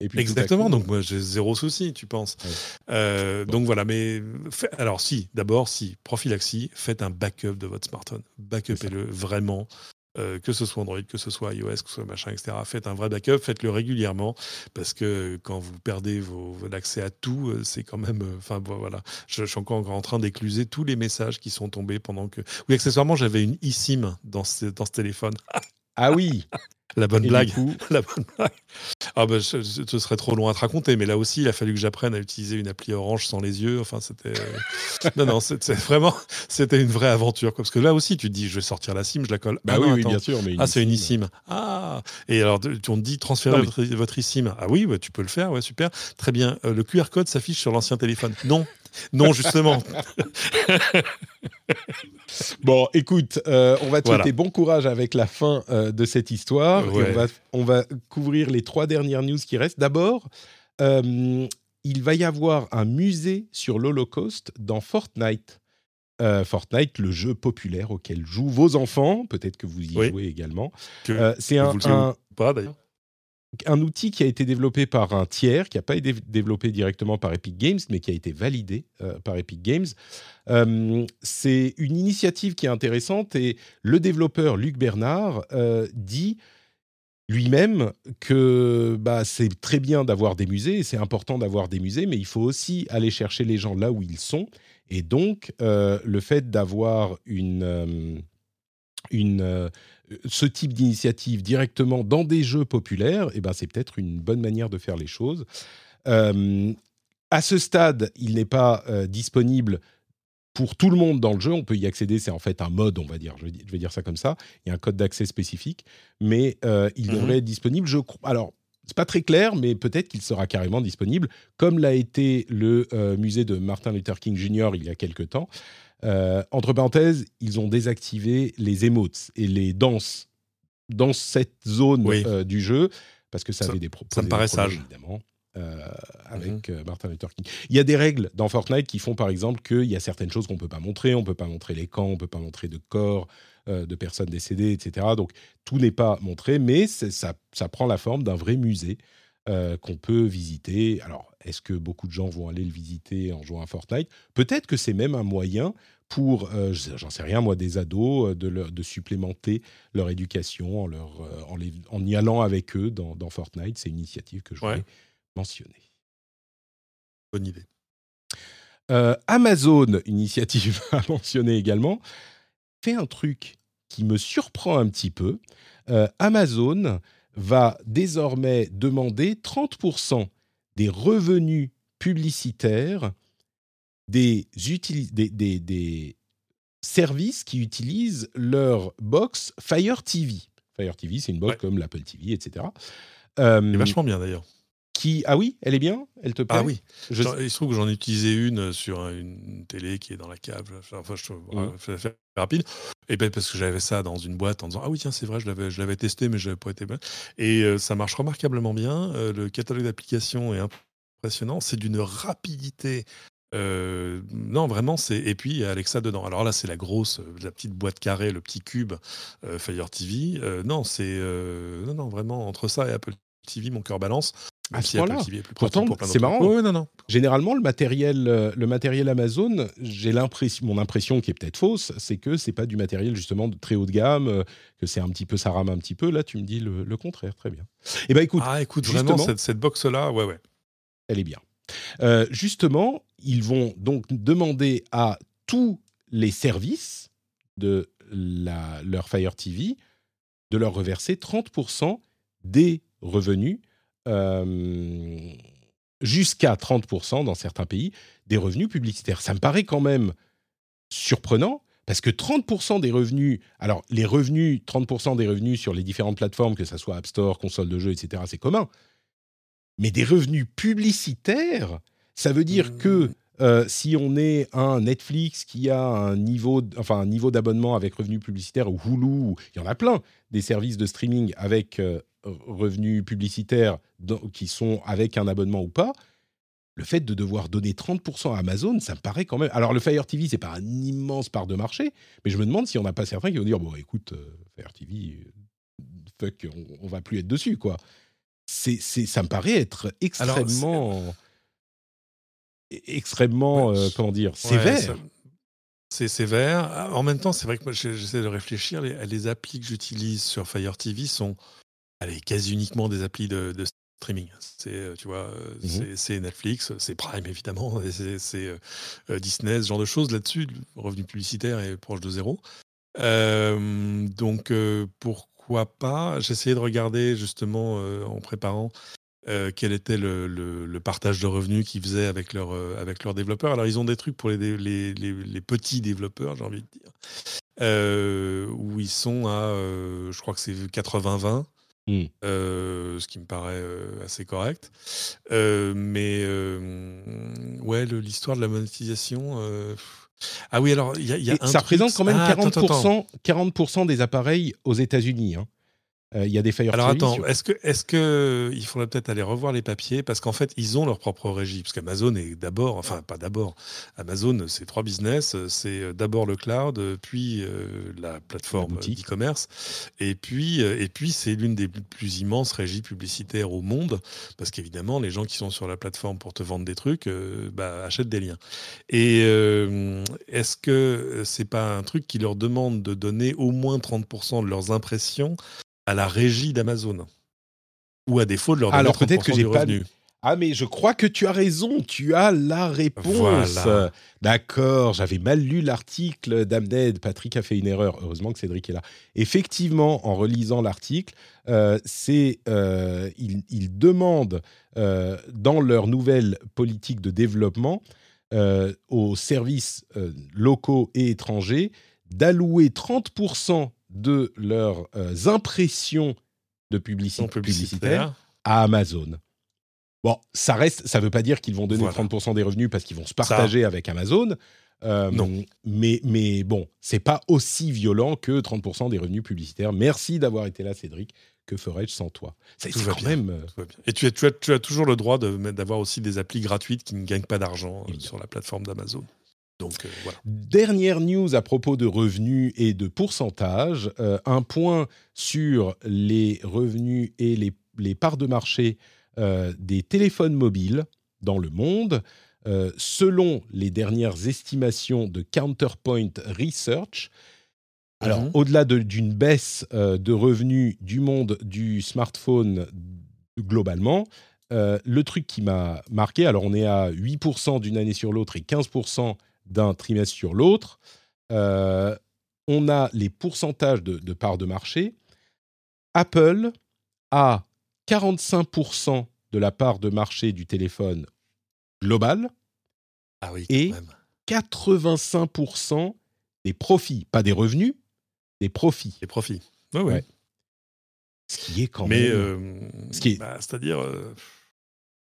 Et puis Exactement, donc moi j'ai zéro souci, tu penses. Euh, donc voilà, mais alors si, d'abord, si, prophylaxie, faites un backup de votre smartphone. Backupez-le vraiment. Euh, que ce soit Android, que ce soit iOS, que ce soit machin, etc. Faites un vrai backup, faites-le régulièrement, parce que quand vous perdez l'accès à tout, euh, c'est quand même. Euh, enfin, voilà. Je, suis encore en train d'écluser tous les messages qui sont tombés pendant que. Oui, accessoirement, j'avais une eSIM dans ce téléphone. ah oui La bonne blague. La bonne blague. Ah ben, ce, serait trop long à te raconter, mais là aussi, il a fallu que j'apprenne à utiliser une appli Orange sans les yeux. Enfin, c'était. Euh, non, non, c'est vraiment. C'était une vraie aventure. Parce que là aussi, tu te dis, je vais sortir la SIM, je la colle. Bah ah oui, bien sûr. Mais ah, c'est une eSIM. Ah Et alors, on te dit, transférer votre, votre eSIM. Ah oui, tu peux le faire, ouais, super. Très bien. Euh, le QR code s'affiche sur l'ancien téléphone. Non. Non, justement. bon, écoute, euh, on va te souhaiter bon courage avec la fin euh, de cette histoire. on, va, couvrir les trois dernières news qui restent. D'abord, euh, il va y avoir un musée sur l'Holocauste dans Fortnite. Fortnite, le jeu populaire auquel jouent vos enfants, peut-être que vous y jouez également. C'est un, un... pas d'ailleurs un outil qui a été développé par un tiers, qui n'a pas été développé directement par Epic Games, mais qui a été validé euh, par Epic Games. Euh, c'est une initiative qui est intéressante et le développeur Luc Bernard euh, dit lui-même que bah, c'est très bien d'avoir des musées, c'est important d'avoir des musées, mais il faut aussi aller chercher les gens là où ils sont. Et donc, le fait d'avoir une, une ce type d'initiative directement dans des jeux populaires, eh ben, c'est peut-être une bonne manière de faire les choses. Euh, à ce stade, il n'est pas euh, disponible pour tout le monde dans le jeu. On peut y accéder, c'est en fait un mode, on va dire. Je vais, dire ça comme ça. Il y a un code d'accès spécifique, mais euh, il mhm. devrait être disponible. Je alors. C'est pas très clair, mais peut-être qu'il sera carrément disponible, comme l'a été le musée de Martin Luther King Jr. il y a quelque temps. Euh, entre parenthèses, ils ont désactivé les emotes et les danses dans cette zone euh, du jeu parce que ça, avait des problèmes. Ça me paraît sage. Évidemment. Euh, avec mhm. Martin Luther King. Il y a des règles dans Fortnite qui font par exemple qu'il y a certaines choses qu'on ne peut pas montrer. On ne peut pas montrer les camps, on ne peut pas montrer de corps de personnes décédées, etc. Donc tout n'est pas montré, mais ça, ça, prend la forme d'un vrai musée qu'on peut visiter. Alors est-ce que beaucoup de gens vont aller le visiter en jouant à Fortnite? Peut-être que c'est même un moyen pour, euh, j'en sais rien moi, des ados, euh, de, de supplémenter leur éducation en, leur, euh, en, en, y allant avec eux dans, Fortnite. C'est une initiative que je voulais mentionner. Bonne idée. Euh, Amazon, initiative à mentionner également, fait un truc qui me surprend un petit peu. Euh, Amazon va désormais demander 30% des revenus publicitaires des, des, des, des, services qui utilisent leur box Fire TV. Fire TV, c'est une box comme l'Apple TV, etc. Euh, vachement bien d'ailleurs. Qui ah oui, elle est bien, elle te plaît. Ah oui. Je... Il se trouve que j'en ai utilisé une sur une télé qui est dans la cave. Enfin, je trouve faire rapide. Et ben parce que j'avais ça dans une boîte en disant ah oui tiens c'est vrai je l'avais je l'avais testé mais je n'avais pas été bien. Et euh, ça marche remarquablement bien. Euh, le catalogue d'applications est impressionnant. C'est d'une rapidité euh, non, vraiment, c'est. Et puis, Alexa dedans. Alors là, c'est la grosse, la petite boîte carrée, le petit cube Fire TV. non, c'est. non, non, vraiment, entre ça et Apple TV, mon cœur balance. À ce point-là. Pourtant, c'est marrant. non, non. Généralement, le matériel, le matériel Amazon, j'ai l'impression, mon impression qui est peut-être fausse, c'est que c'est pas du matériel justement de très haut de gamme, que c'est un petit peu, ça rame un petit peu. Là, tu me dis le, contraire, très bien. Et eh ben écoute, ah écoute, vraiment cette, cette box-là, ouais, ouais. Elle est bien. Euh, justement, ils vont donc demander à tous les services de leur Fire TV de leur reverser 30% des revenus, euh, jusqu'à 30% dans certains pays, des revenus publicitaires. Ça me paraît quand même surprenant. Parce que 30% des revenus, alors les revenus, 30% des revenus sur les différentes plateformes, que ce soit App Store, console de jeu, etc., c'est commun. Mais des revenus publicitaires, ça veut dire que mmh. euh, si on est un Netflix qui a un niveau, enfin un niveau d'abonnement avec revenus publicitaires ou Hulu, il y en a plein des services de streaming avec euh, revenus publicitaires qui sont avec un abonnement ou pas. Le fait de devoir donner 30% à Amazon, ça me paraît quand même. Alors le Fire TV, c'est pas un immense part de marché, mais je me demande si on n'a pas certains qui vont dire bon, écoute, euh, Fire TV, fuck, on, on va plus être dessus, quoi c'est, ça me paraît être extrêmement, extrêmement, euh, comment dire, sévère. c'est sévère. En même temps, c'est vrai que moi, j'essaie de réfléchir. Les, les applis que j'utilise sur Fire TV sont allez, quasi uniquement des applis de, streaming. C'est, euh, tu vois, euh, mmh c'est Netflix, c'est Prime évidemment, c'est Disney, ce genre de choses là-dessus. Le revenu publicitaire est proche de zéro. donc, pour pourquoi pas? J'essayais de regarder justement euh, en préparant euh, quel était le, partage de revenus qu'ils faisaient avec, leur, euh, avec leurs développeurs. Alors, ils ont des trucs pour les, les, les, petits développeurs, j'ai envie de dire, où ils sont à, je crois que c'est 80-20. Mmh. ce qui me paraît assez correct. mais ouais, l'histoire de la monétisation. Ah oui, alors il y a, Ça représente quand même 40%, ah, 40 des appareils aux États-Unis. Hein. Euh, il y a des Fire Alors attends, est-ce que, est-ce que il faudrait peut-être aller revoir les papiers parce qu'en fait ils ont leur propre régie parce qu'Amazon est d'abord, enfin pas d'abord, Amazon c'est trois business, c'est euh, d'abord le cloud, puis euh, la plateforme d'e-commerce et puis et puis c'est l'une des plus immenses régies publicitaires au monde parce qu'évidemment les gens qui sont sur la plateforme pour te vendre des trucs bah, achètent des liens. Et est-ce que c'est pas un truc qui leur demande de donner au moins 30% de leurs impressions à la régie d'Amazon Ou à défaut de leur donner Alors peut-être que j'ai pas. Ah mais je crois que tu as raison, tu as la réponse. D'accord, j'avais mal lu l'article d'Amned, Patrick a fait une erreur, heureusement que Cédric est là. Effectivement, en relisant l'article, euh, c'est euh, ils, demandent euh, dans leur nouvelle politique de développement aux services locaux et étrangers d'allouer 30% de leurs euh, impressions de publicité publicitaire à Amazon. Bon, ça reste, ça veut pas dire qu'ils vont donner 30% des revenus parce qu'ils vont se partager avec Amazon. Euh, non. Mais, mais bon, c'est pas aussi violent que 30% des revenus publicitaires. Merci d'avoir été là, Cédric. Que ferais-je sans toi? C'est quand même. Euh, Et tu as, tu, as, tu as, toujours le droit d'avoir aussi des applis gratuites qui ne gagnent pas d'argent sur la plateforme d'Amazon. Donc, euh, voilà. Dernière news à propos de revenus et de pourcentage. Euh, un point sur les revenus et les, parts de marché euh, des téléphones mobiles dans le monde. selon les dernières estimations de Counterpoint Research, alors mhm. au-delà d'une baisse de revenus du monde du smartphone globalement, le truc qui m'a marqué, alors on est à 8% d'une année sur l'autre et 15% d'un trimestre sur l'autre. on a les pourcentages de, de parts de marché. Apple a 45% de la part de marché du téléphone global ah oui, et 85% des profits, pas des revenus, des profits. Des profits. Oui, oui. Ce qui est quand Mais, même. euh, bah, c'est-à-dire, euh,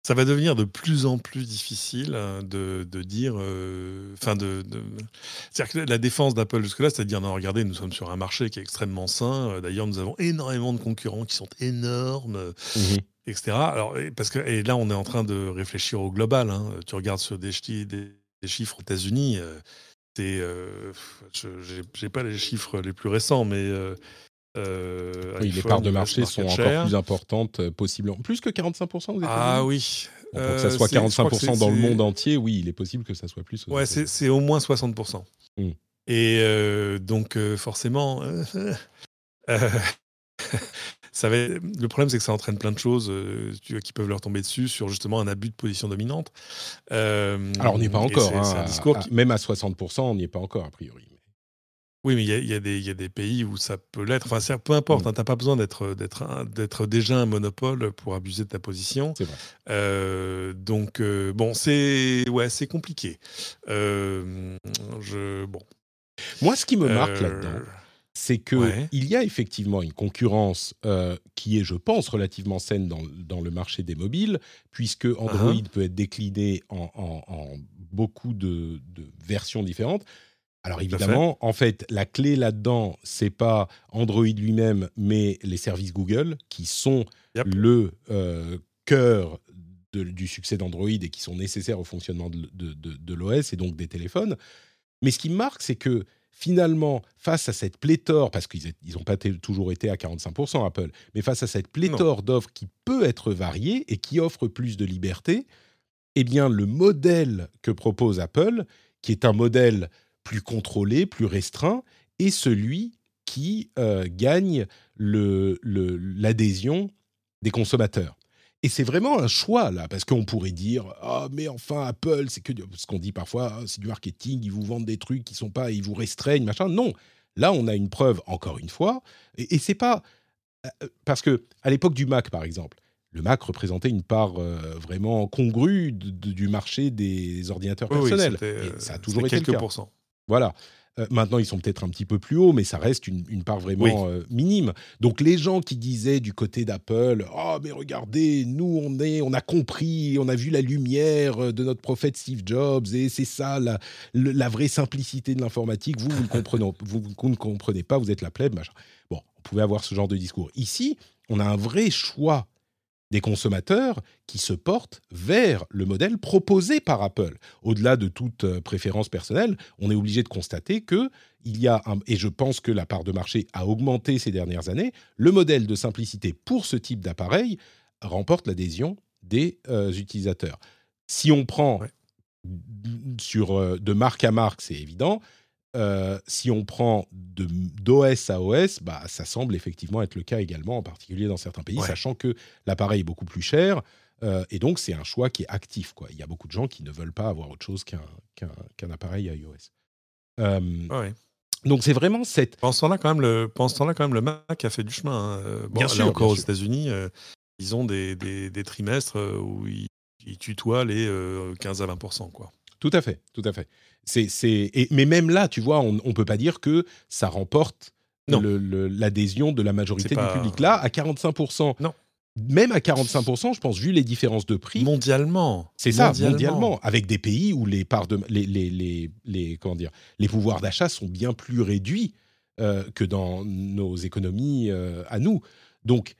ça va devenir de plus en plus difficile hein, de, de dire. euh, de, de- c'est-à-dire que la défense d'Apple jusque-là, c'est-à-dire, non, regardez, nous sommes sur un marché qui est extrêmement sain. Euh, D'ailleurs, nous avons énormément de concurrents qui sont énormes. euh, Mhm. etc. Alors, et parce que, et là, on est en train de réfléchir au global. hein. Tu regardes sur des, chi- des- des chiffres aux États-Unis, euh, c'est, euh, je n'ai pas les chiffres les plus récents, mais. euh, euh, Oui, les parts de marché sont encore share. plus importantes, euh, possiblement. Plus que 45% aux Ah oui. Bon, pour que ça Euh, soit c'est- je crois que 45% dans le monde entier, oui, il est possible que ça soit plus. Ouais, c'est au moins 60%. Mm. Et euh, donc, euh, forcément, ça va être- le problème, c'est que ça entraîne plein de choses qui peuvent leur tomber dessus sur justement un abus de position dominante. Alors, on n'y est pas encore. c'est- hein, un discours à- qui- Même à 60%, on n'y est pas encore, a priori. Oui, mais il y a- y, des- il y a des pays où ça peut l'être. Enfin, peu importe, Mm. hein, tu n'as pas besoin d'être déjà un monopole pour abuser de ta position. C'est vrai. Euh, donc, euh, bon, c'est ouais, c'est compliqué. Euh, je, bon, Moi, ce qui me marque là-dedans, c'est que ouais. il y a effectivement une concurrence qui est, je pense, relativement saine dans, dans le marché des mobiles, puisque Android Uh-huh. peut être décliné en, en- en beaucoup de, de versions différentes. Alors fait. évidemment, en fait, la clé là-dedans, c'est pas Android lui-même, mais les services Google qui sont Yep. le euh, cœur de- du succès d'Android et qui sont nécessaires au fonctionnement de, de- l'OS et donc des téléphones. Mais ce qui me marque, c'est que finalement, face à cette pléthore, parce qu'ils n'ont pas toujours été à 45% Apple, mais face à cette pléthore d'offres qui peut être variée et qui offre plus de liberté, eh bien, le modèle que propose Apple, qui est un modèle plus contrôlé, plus restreint, est celui qui euh, gagne le- le- l'adhésion des consommateurs. Et c'est vraiment un choix là, parce qu'on pourrait dire ah mais enfin Apple c'est que ce qu'on dit parfois ah, c'est du marketing, ils vous vendent des trucs qui sont pas, ils vous restreignent machin. Non, là on a une preuve encore une fois, et, et c'est pas euh, parce que à l'époque du Mac par exemple, le Mac représentait une part euh, vraiment congrue de- de- du marché des ordinateurs Oui, oui, personnels. c'était, Et ça a toujours été le quelques cas. pourcents. Voilà. Euh, maintenant, ils sont peut-être un petit peu plus hauts, mais ça reste une, une part vraiment euh, minime. Donc, les gens qui disaient du côté d'Apple, oh mais regardez, nous on est, on a compris, on a vu la lumière euh, de notre prophète Steve Jobs, et c'est ça la, le- la vraie simplicité de l'informatique. Vous, vous ne comprenez, vous, vous ne comprenez pas, vous êtes la plèbe, machin. Bon, on pouvait avoir ce genre de discours. Ici, on a un vrai choix des consommateurs qui se portent vers le modèle proposé par Apple. Au-delà de toute euh, préférence personnelle, on est obligé de constater que il y a un, et je pense que la part de marché a augmenté ces dernières années, le modèle de simplicité pour ce type d'appareil remporte l'adhésion des euh, utilisateurs. Si on prend Ouais. sur euh, de marque à marque, c'est évident. Euh, si on prend d'OS à OS, bah, ça semble effectivement être le cas également, en particulier dans certains pays, Ouais. sachant que l'appareil est beaucoup plus cher. euh, et donc, c'est un choix qui est actif. Quoi. Il y a beaucoup de gens qui ne veulent pas avoir autre chose qu'un qu'un appareil iOS. Euh, Ouais. donc, c'est vraiment cette... Pendant ce temps-là, quand même, le, pendant ce temps-là, quand même, le Mac a fait du chemin. hein. Bon, Bien là sûr, encore bien aux. États-Unis, ils ont des, des- des trimestres où ils, ils tutoient les euh, 15 à 20 quoi. Tout à fait, tout à fait. C'est, c'est, mais même là, tu vois, on ne peut pas dire que ça remporte Non. le- le- l'adhésion de la majorité du public. Là, à 45%, Non. même à 45%, je pense, vu les différences de prix, Mondialement. c'est ça, mondialement, avec des pays où les parts de, les, les, les, les- comment dire, les pouvoirs d'achat sont bien plus réduits euh, que dans nos économies euh, à nous. Donc,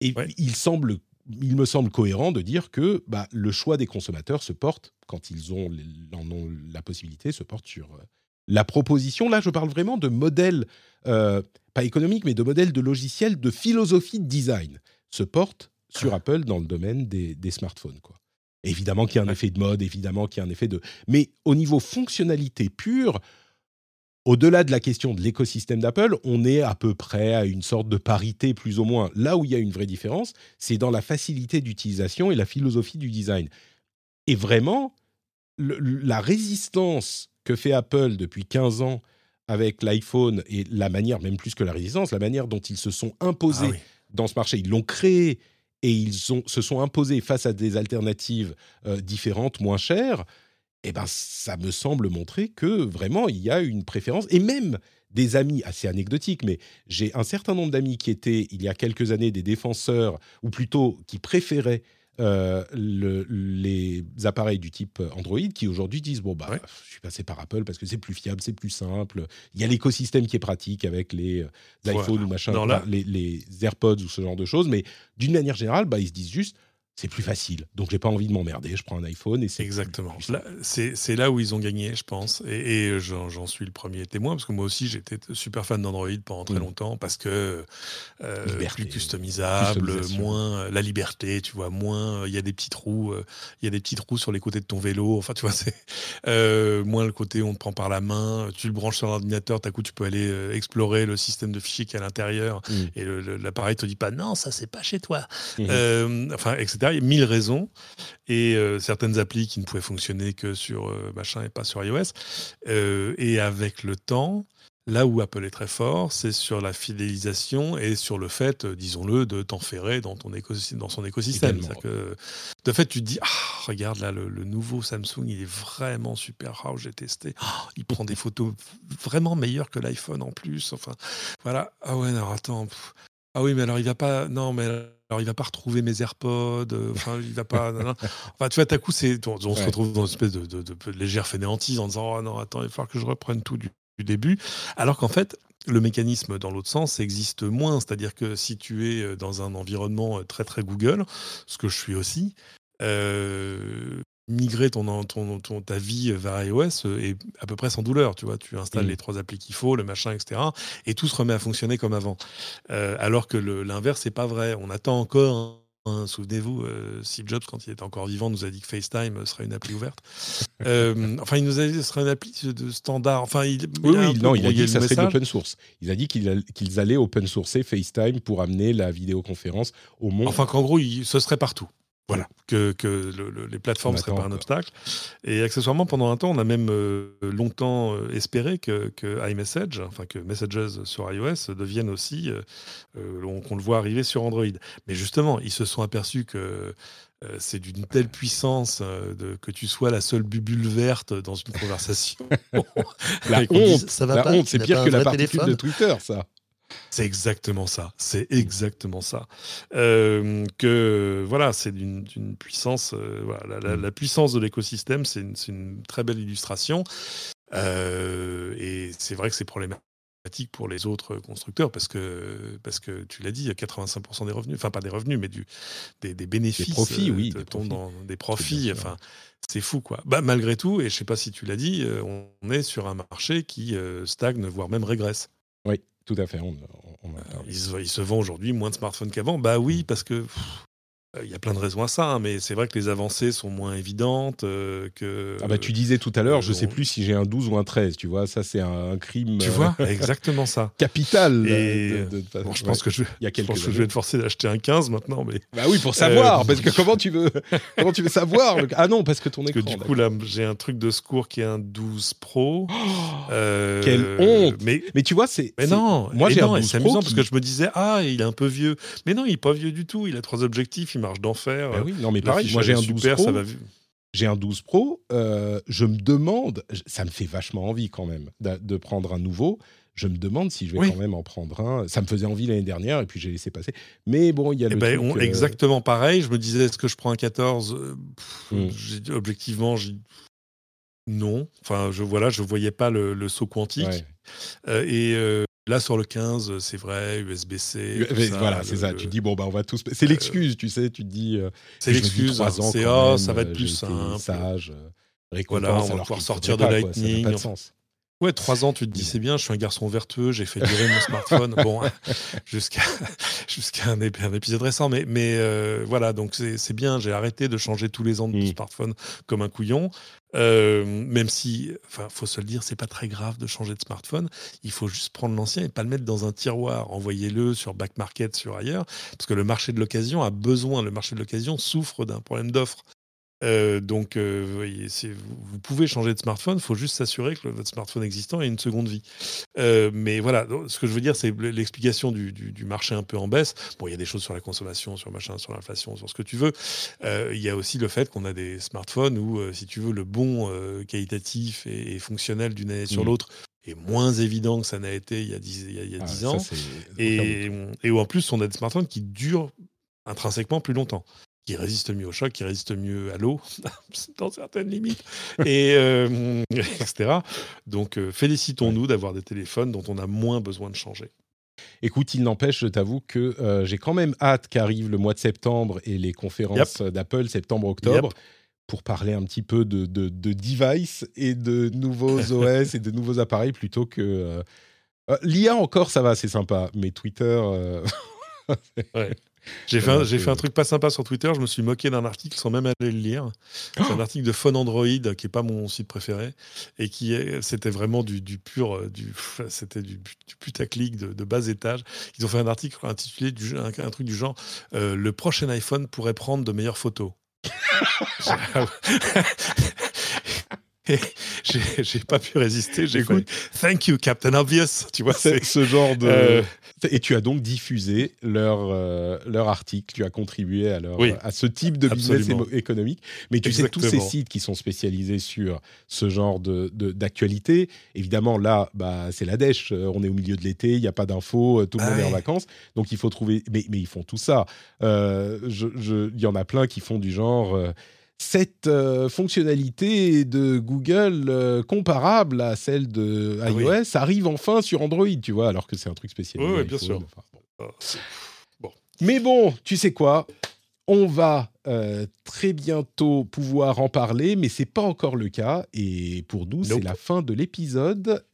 et Ouais. il semble, il me semble cohérent de dire que bah, le choix des consommateurs se porte quand ils ont, en ont la possibilité, se porte sur euh, la proposition. Là, je parle vraiment de modèles, euh, pas économiques, mais de modèles de logiciels, de philosophie de design, se porte sur Apple dans le domaine des, des smartphones, quoi. Évidemment qu'il y a un effet de mode, évidemment qu'il y a un effet de... Mais au niveau fonctionnalité pure, au-delà de la question de l'écosystème d'Apple, on est à peu près à une sorte de parité plus ou moins. Là où il y a une vraie différence, c'est dans la facilité d'utilisation et la philosophie du design. Et vraiment, la résistance que fait Apple depuis 15 ans avec l'iPhone et la manière, même plus que la résistance, la manière dont ils se sont imposés ah dans ce marché, ils l'ont créé et ils se sont imposés face à des alternatives euh, différentes, moins chères, eh ben, ça me semble montrer que vraiment il y a une préférence. Et même des amis assez anecdotiques, mais j'ai un certain nombre d'amis qui étaient il y a quelques années des défenseurs ou plutôt qui préféraient euh, les appareils du type Android qui aujourd'hui disent bon bah je suis passé par Apple parce que c'est plus fiable, c'est plus simple. Il y a l'écosystème qui est pratique avec les, euh, iPhones ou machin, les, les, AirPods ou ce genre de choses, mais d'une manière générale, bah, ils se disent juste c'est plus facile. Donc, j'ai pas envie de m'emmerder. Je prends un iPhone et c'est. Exactement. C'est là où ils ont gagné, je pense. Et, j'en suis le premier témoin, parce que moi aussi, j'étais super fan d'Android pendant très mm. longtemps, parce que euh, plus customisable, moins euh, la liberté, tu vois, moins euh, il y a des petits trous, il y a des petits trous sur les côtés de ton vélo. Enfin, tu vois, c'est moins le côté on te prend par la main, tu le branches sur l'ordinateur, d'un coup, tu peux aller explorer le système de fichiers qui est à l'intérieur, mm. et l'appareil te dit pas non, ça c'est pas chez toi. Mm. enfin, etc. Il y a mille raisons et euh, certaines applis qui ne pouvaient fonctionner que sur euh, machin et pas sur iOS. Euh, et avec le temps, là où Apple est très fort, c'est sur la fidélisation et sur le fait, disons-le, de t'enferrer dans, ton écosystème, dans son écosystème. Que, de fait, tu te dis, ah, regarde là, le, nouveau Samsung, il est vraiment super. Ah, j'ai testé. Ah, il prend des photos vraiment meilleures que l'iPhone en plus. Enfin, voilà. Ah ouais, non, attends. Ah oui, mais alors il va pas. Non, mais alors il va pas retrouver mes AirPods. Euh, enfin, il va pas. enfin, tu vois, à coup, c'est. On, se retrouve dans une espèce de, de, légère fainéantise en disant, oh non, attends, il va falloir que je reprenne tout du, début. Alors qu'en fait, le mécanisme dans l'autre sens existe moins. C'est-à-dire que si tu es euh, dans un environnement euh, très très Google, ce que je suis aussi, euh, migrer ton, ton, ton, ta vie vers iOS euh, est à peu près sans douleur. Tu vois, tu installes mm. les trois applis qu'il faut, le machin, etc. Et tout se remet à fonctionner comme avant. Euh, alors que l'inverse, c'est pas vrai. On attend encore. Souvenez-vous, euh, Steve Jobs, quand il était encore vivant, nous a dit que FaceTime serait une appli ouverte. enfin, il nous a dit que ce serait une appli de standard. Enfin, il, oui, oui non, il a dit que ça serait de l'open source. Il a dit qu'ils allaient open sourcer FaceTime pour amener la vidéoconférence au monde. Enfin, qu'en gros, ce serait partout. Voilà, que, que les plateformes ne seraient pas un obstacle. Et accessoirement, pendant un temps, on a même euh, longtemps euh, espéré que, que, iMessage, enfin que Messages sur iOS devienne aussi, euh, qu'on le voit arriver sur Android. Mais justement, ils se sont aperçus que c'est d'une telle puissance de, que tu sois la seule bubule verte dans une conversation. la honte, ça va la c'est pire que la particule de Twitter, ça. C'est exactement ça. C'est exactement ça. Euh, que voilà, c'est d'une puissance. Euh, voilà, mm. la, puissance de l'écosystème, c'est une, très belle illustration. Euh, et c'est vrai que c'est problématique pour les autres constructeurs parce que parce que tu l'as dit, il y a 85% des revenus, enfin pas des revenus, mais du des, bénéfices, des profits, oui, des profits. Dans des profits. Enfin, c'est fou quoi. Bah, malgré tout, et je sais pas si tu l'as dit, on est sur un marché qui stagne, voire même régresse. Oui. Tout à fait. il, se, vend aujourd'hui moins de smartphones qu'avant. Bah oui, parce que il y a plein de raisons à ça, hein, mais c'est vrai que les avancées sont moins évidentes euh, que. Ah bah tu disais tout à l'heure, je ne sais plus si j'ai un 12 ou un 13, tu vois, ça c'est un, crime. Tu vois, euh, exactement ça. Capital. Et je pense que je, il y a quelques je vais être forcé d'acheter un 15 maintenant, mais. Bah oui, pour savoir, parce que comment tu veux, comment tu veux savoir Ah non, parce que ton écran. Parce que du coup là, j'ai un truc de secours qui est un 12 Pro. Quelle honte Mais mais tu vois, c'est. Mais non, moi j'ai un 12 Pro. amusant parce que je me disais ah il est un peu vieux, mais non il est pas vieux du tout. Il a trois objectifs, il marche d'enfer. Ben oui, non mais pareil, moi j'ai un 12 Pro. J'ai un 12 Pro. Euh, je me demande, ça me fait vachement envie quand même de, prendre un nouveau. Je me demande si je vais quand même en prendre un. Ça me faisait envie l'année dernière et puis j'ai laissé passer. Mais bon, il y a le. Eh ben, truc, euh, Exactement pareil. Je me disais, est-ce que je prends un 14 euh, hmm. Objectivement, non. Enfin, je voilà, je voyais pas le, saut quantique. et Là, sur le 15, c'est vrai, USB-C. Voilà, c'est ça. Tu dis, bon, bah, on va tous. C'est l'excuse, tu sais. Tu te dis. Euh, c'est l'excuse. C'est, oh, ça va être plus simple. Sage, voilà, on va pouvoir sortir de Lightning. Ouais, trois ans, tu te dis c'est bien, je suis un garçon vertueux, j'ai fait durer mon smartphone, bon, jusqu'à jusqu'à un, épisode récent, mais, mais euh, voilà, donc c'est bien, j'ai arrêté de changer tous les ans de mmh. smartphone comme un couillon, euh, même si, enfin, faut se le dire, c'est pas très grave de changer de smartphone, il faut juste prendre l'ancien et pas le mettre dans un tiroir, envoyez-le sur back market, sur ailleurs, parce que le marché de l'occasion a besoin, le marché de l'occasion souffre d'un problème d'offre. Euh, donc, euh, vous, pouvez changer de smartphone, il faut juste s'assurer que votre smartphone existant ait une seconde vie. Euh, mais voilà, ce que je veux dire, c'est l'explication du, marché un peu en baisse. Bon, il y a des choses sur la consommation, sur machin, sur l'inflation, sur ce que tu veux. il y a aussi le fait qu'on a des smartphones où, si tu veux, le bon qualitatif et, fonctionnel d'une année sur mmh. l'autre est moins évident que ça n'a été il y a 10, il ah, ans. et, et où en plus, on a des smartphones qui durent intrinsèquement plus longtemps qui résiste mieux au choc, qui résiste mieux à l'eau, dans certaines limites, et, euh, etc. Donc, euh, félicitons-nous d'avoir des téléphones dont on a moins besoin de changer. Écoute, il n'empêche, je t'avoue que euh, j'ai quand même hâte qu'arrive le mois de septembre et les conférences d'Apple septembre-octobre. Pour parler un petit peu de, de, de device et de nouveaux OS et de nouveaux appareils plutôt que. L'IA encore, ça va, c'est sympa, mais Twitter. ouais. J'ai fait, un, j'ai fait un truc pas sympa sur Twitter. Je me suis moqué d'un article sans même aller le lire. C'est un article de Phone Android qui est pas mon site préféré et qui est, c'était vraiment du, du pur, euh, du, c'était du, du putaclic de, de, bas étage. Ils ont fait un article intitulé du, un, truc du genre euh, le prochain iPhone pourrait prendre de meilleures photos. j'ai pas pu résister. J'ai Thank you, Captain Obvious. Tu vois, c'est ce genre de. Euh, et tu as donc diffusé leur, euh, leur article, tu as contribué à, leur, à ce type de business économique. Mais tu sais, tous ces sites qui sont spécialisés sur ce genre d'actualité, de, évidemment, là, bah, c'est la dèche. On est au milieu de l'été, il n'y a pas d'infos, tout le monde est en vacances. Donc il faut trouver. Mais, mais ils font tout ça. Euh, il je, y en a plein qui font du genre cette euh, fonctionnalité de Google euh, comparable à celle de ah iOS arrive enfin sur Android, tu vois, alors que c'est un truc spécial. Oui, bien sûr. Ah, Mais bon, tu sais quoi on va euh, très bientôt pouvoir en parler, mais c'est pas encore le cas. Et pour nous, c'est la fin de l'épisode,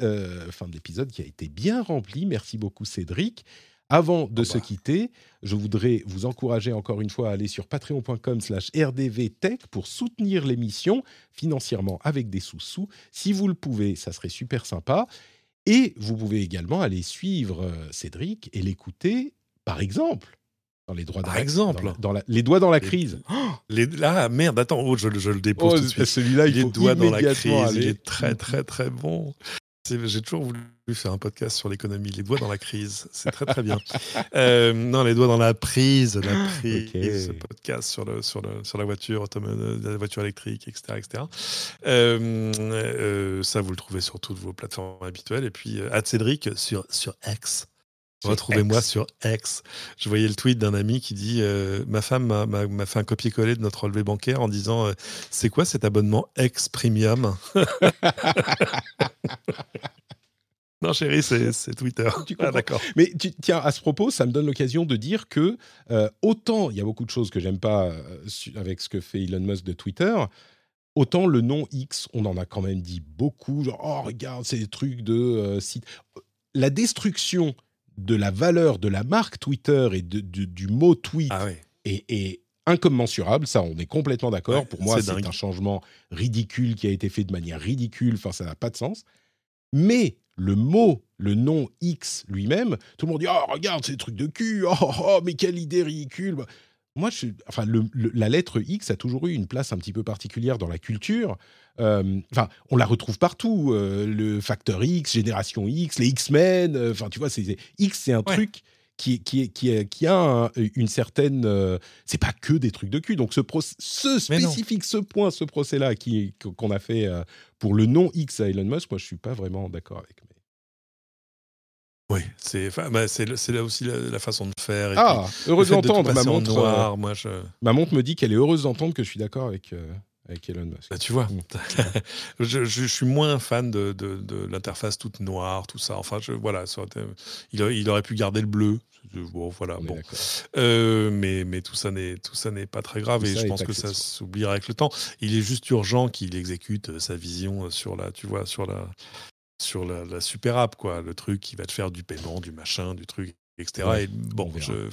fin de l'épisode qui a été bien rempli. Merci beaucoup, Cédric. Avant de se quitter, je voudrais vous encourager encore une fois à aller sur patreon.com slash rdvtech pour soutenir l'émission financièrement avec des sous-sous. Si vous le pouvez, ça serait super sympa. Et vous pouvez également aller suivre euh, Cédric et l'écouter, par exemple, dans les droits Par exemple dans, les doigts dans la crise. Les, ah merde, attends, oh, je, le dépose oh, tout de suite. Celui-là, il les faut doigts dans la crise, il est très très très bon. J'ai toujours voulu faire un podcast sur l'économie, les doigts dans la crise. C'est très très bien. Euh, non, les doigts dans la prise, la prise, ce podcast sur, le, sur, le, sur la voiture, la voiture électrique, etc. etc. Euh, euh, ça, vous le trouvez sur toutes vos plateformes habituelles. Et puis, à Cédric sur, sur X. Retrouvez-moi sur X. Je voyais le tweet d'un ami qui dit Ma femme m'a fait un copier-coller de notre relevé bancaire en disant C'est quoi cet abonnement X Premium? Non, chérie, c'est Twitter. ah, d'accord. Mais tiens, à ce propos, ça me donne l'occasion de dire que euh, autant il y a beaucoup de choses que j'aime pas euh, avec ce que fait Elon Musk de Twitter, autant le nom X, on en a quand même dit beaucoup. Genre, oh, regarde, c'est des trucs de euh, site. La destruction de la valeur de la marque Twitter et de, du mot tweet ah est, incommensurable. Ça, on est complètement d'accord. Pour moi, c'est un changement ridicule qui a été fait de manière ridicule. Enfin, ça n'a pas de sens. Mais le mot, le nom X lui-même, tout le monde dit Oh, regarde, c'est des trucs de cul, oh, oh, oh mais quelle idée ridicule. Moi, je, enfin, la lettre X a toujours eu une place un petit peu particulière dans la culture. Euh, enfin, on la retrouve partout. Euh, le facteur X, Génération X, les X-Men. Euh, enfin, tu vois, c'est, X, c'est un truc qui, qui, qui, qui a une certaine. C'est pas que des trucs de cul. Donc, ce, ce spécifique, ce point, ce procès-là qu'on a fait pour le nom X à Elon Musk, moi, je suis pas vraiment d'accord avec. Mais... Oui, c'est bah, là aussi la, façon de faire. ah, heureuse d'entendre. Ma montre, noir, moi, je... ma montre me dit qu'elle est heureuse d'entendre que je suis d'accord avec. Euh, avec Elon Musk. Bah, tu vois, mm. je, je, suis moins fan de, de, de l'interface toute noire, tout ça. Enfin, je, voilà, ça il, il, aurait pu garder le bleu. Bon, voilà, bon. Euh, mais, mais tout ça n'est tout ça n'est pas très grave et je pense que ça s'oubliera avec le temps. Il est juste urgent qu'il exécute sa vision sur la, tu vois, sur la sur la, la super app, quoi. Le truc qui va te faire du paiement, du machin, du truc, etc. Ouais, et bon, je,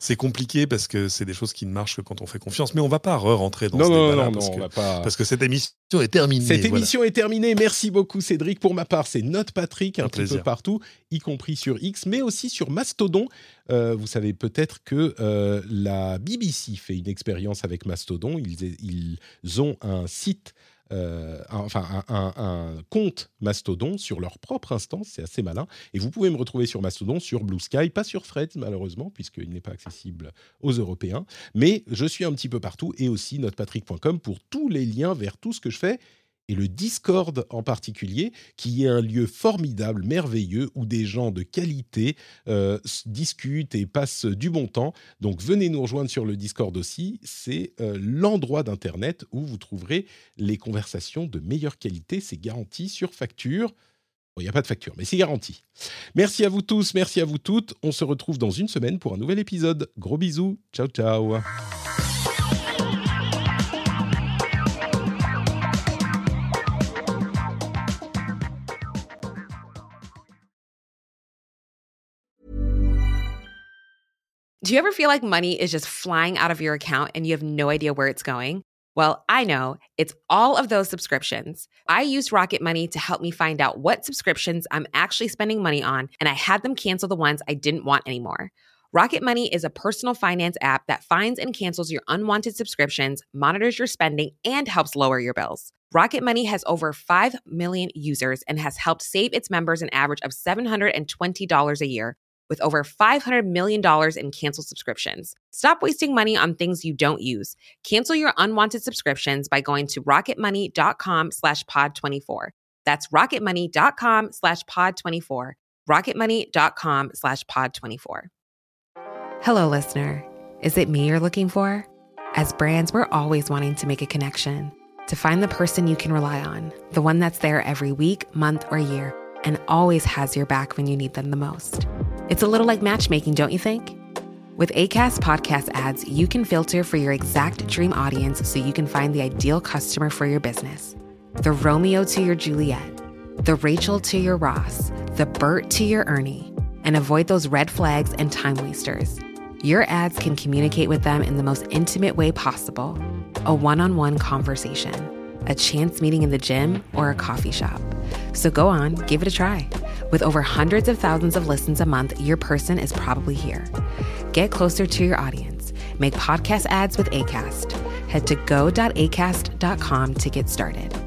c'est compliqué parce que c'est des choses qui ne marchent que quand on fait confiance. Mais on va pas re-rentrer dans Non, ce non, débat-là non, non, parce, que, va pas. parce que cette émission est terminée. Cette voilà. émission est terminée. Merci beaucoup, Cédric. Pour ma part, c'est Note Patrick un, Un petit peu partout, y compris sur X, mais aussi sur Mastodon. Euh, vous savez peut-être que euh, la BBC fait une expérience avec Mastodon. Ils, ils ont un site. Euh, un- enfin, un, compte Mastodon sur leur propre instance, c'est assez malin. Et vous pouvez me retrouver sur Mastodon, sur Blue Sky, pas sur Threads malheureusement, puisqu'il n'est pas accessible aux Européens. Mais je suis un petit peu partout et aussi notepatrick.com pour tous les liens vers tout ce que je fais et le Discord en particulier, qui est un lieu formidable, merveilleux, où des gens de qualité euh, discutent et passent du bon temps. Donc venez nous rejoindre sur le Discord aussi. C'est euh, l'endroit d'Internet où vous trouverez les conversations de meilleure qualité. C'est garanti sur facture. Bon, il n'y a pas de facture, mais c'est garanti. Merci à vous tous, merci à vous toutes. On se retrouve dans une semaine pour un nouvel épisode. Gros bisous. Ciao, ciao. Do you ever feel like money is just flying out of your account and you have no idea where it's going? Well, I know it's all of those subscriptions. I used Rocket Money to help me find out what subscriptions I'm actually spending money on, and I had them cancel the ones I didn't want anymore. Rocket Money is a personal finance app that finds and cancels your unwanted subscriptions, monitors your spending, and helps lower your bills. Rocket Money has over 5 million users and has helped save its members an average of $720 a year with over $500 million in canceled subscriptions. Stop wasting money on things you don't use. Cancel your unwanted subscriptions by going to rocketmoney.com slash pod24. That's rocketmoney.com slash pod24. rocketmoney.com slash pod24. Hello, listener. Is it me you're looking for? As brands, we're always wanting to make a connection, to find the person you can rely on, the one that's there every week, month, or year, and always has your back when you need them the most. It's a little like matchmaking, don't you think? With ACAST podcast ads, you can filter for your exact dream audience so you can find the ideal customer for your business. The Romeo to your Juliet, the Rachel to your Ross, the Bert to your Ernie, and avoid those red flags and time wasters. Your ads can communicate with them in the most intimate way possible a one on one conversation, a chance meeting in the gym, or a coffee shop. So go on, give it a try. With over hundreds of thousands of listens a month, your person is probably here. Get closer to your audience. Make podcast ads with ACAST. Head to go.acast.com to get started.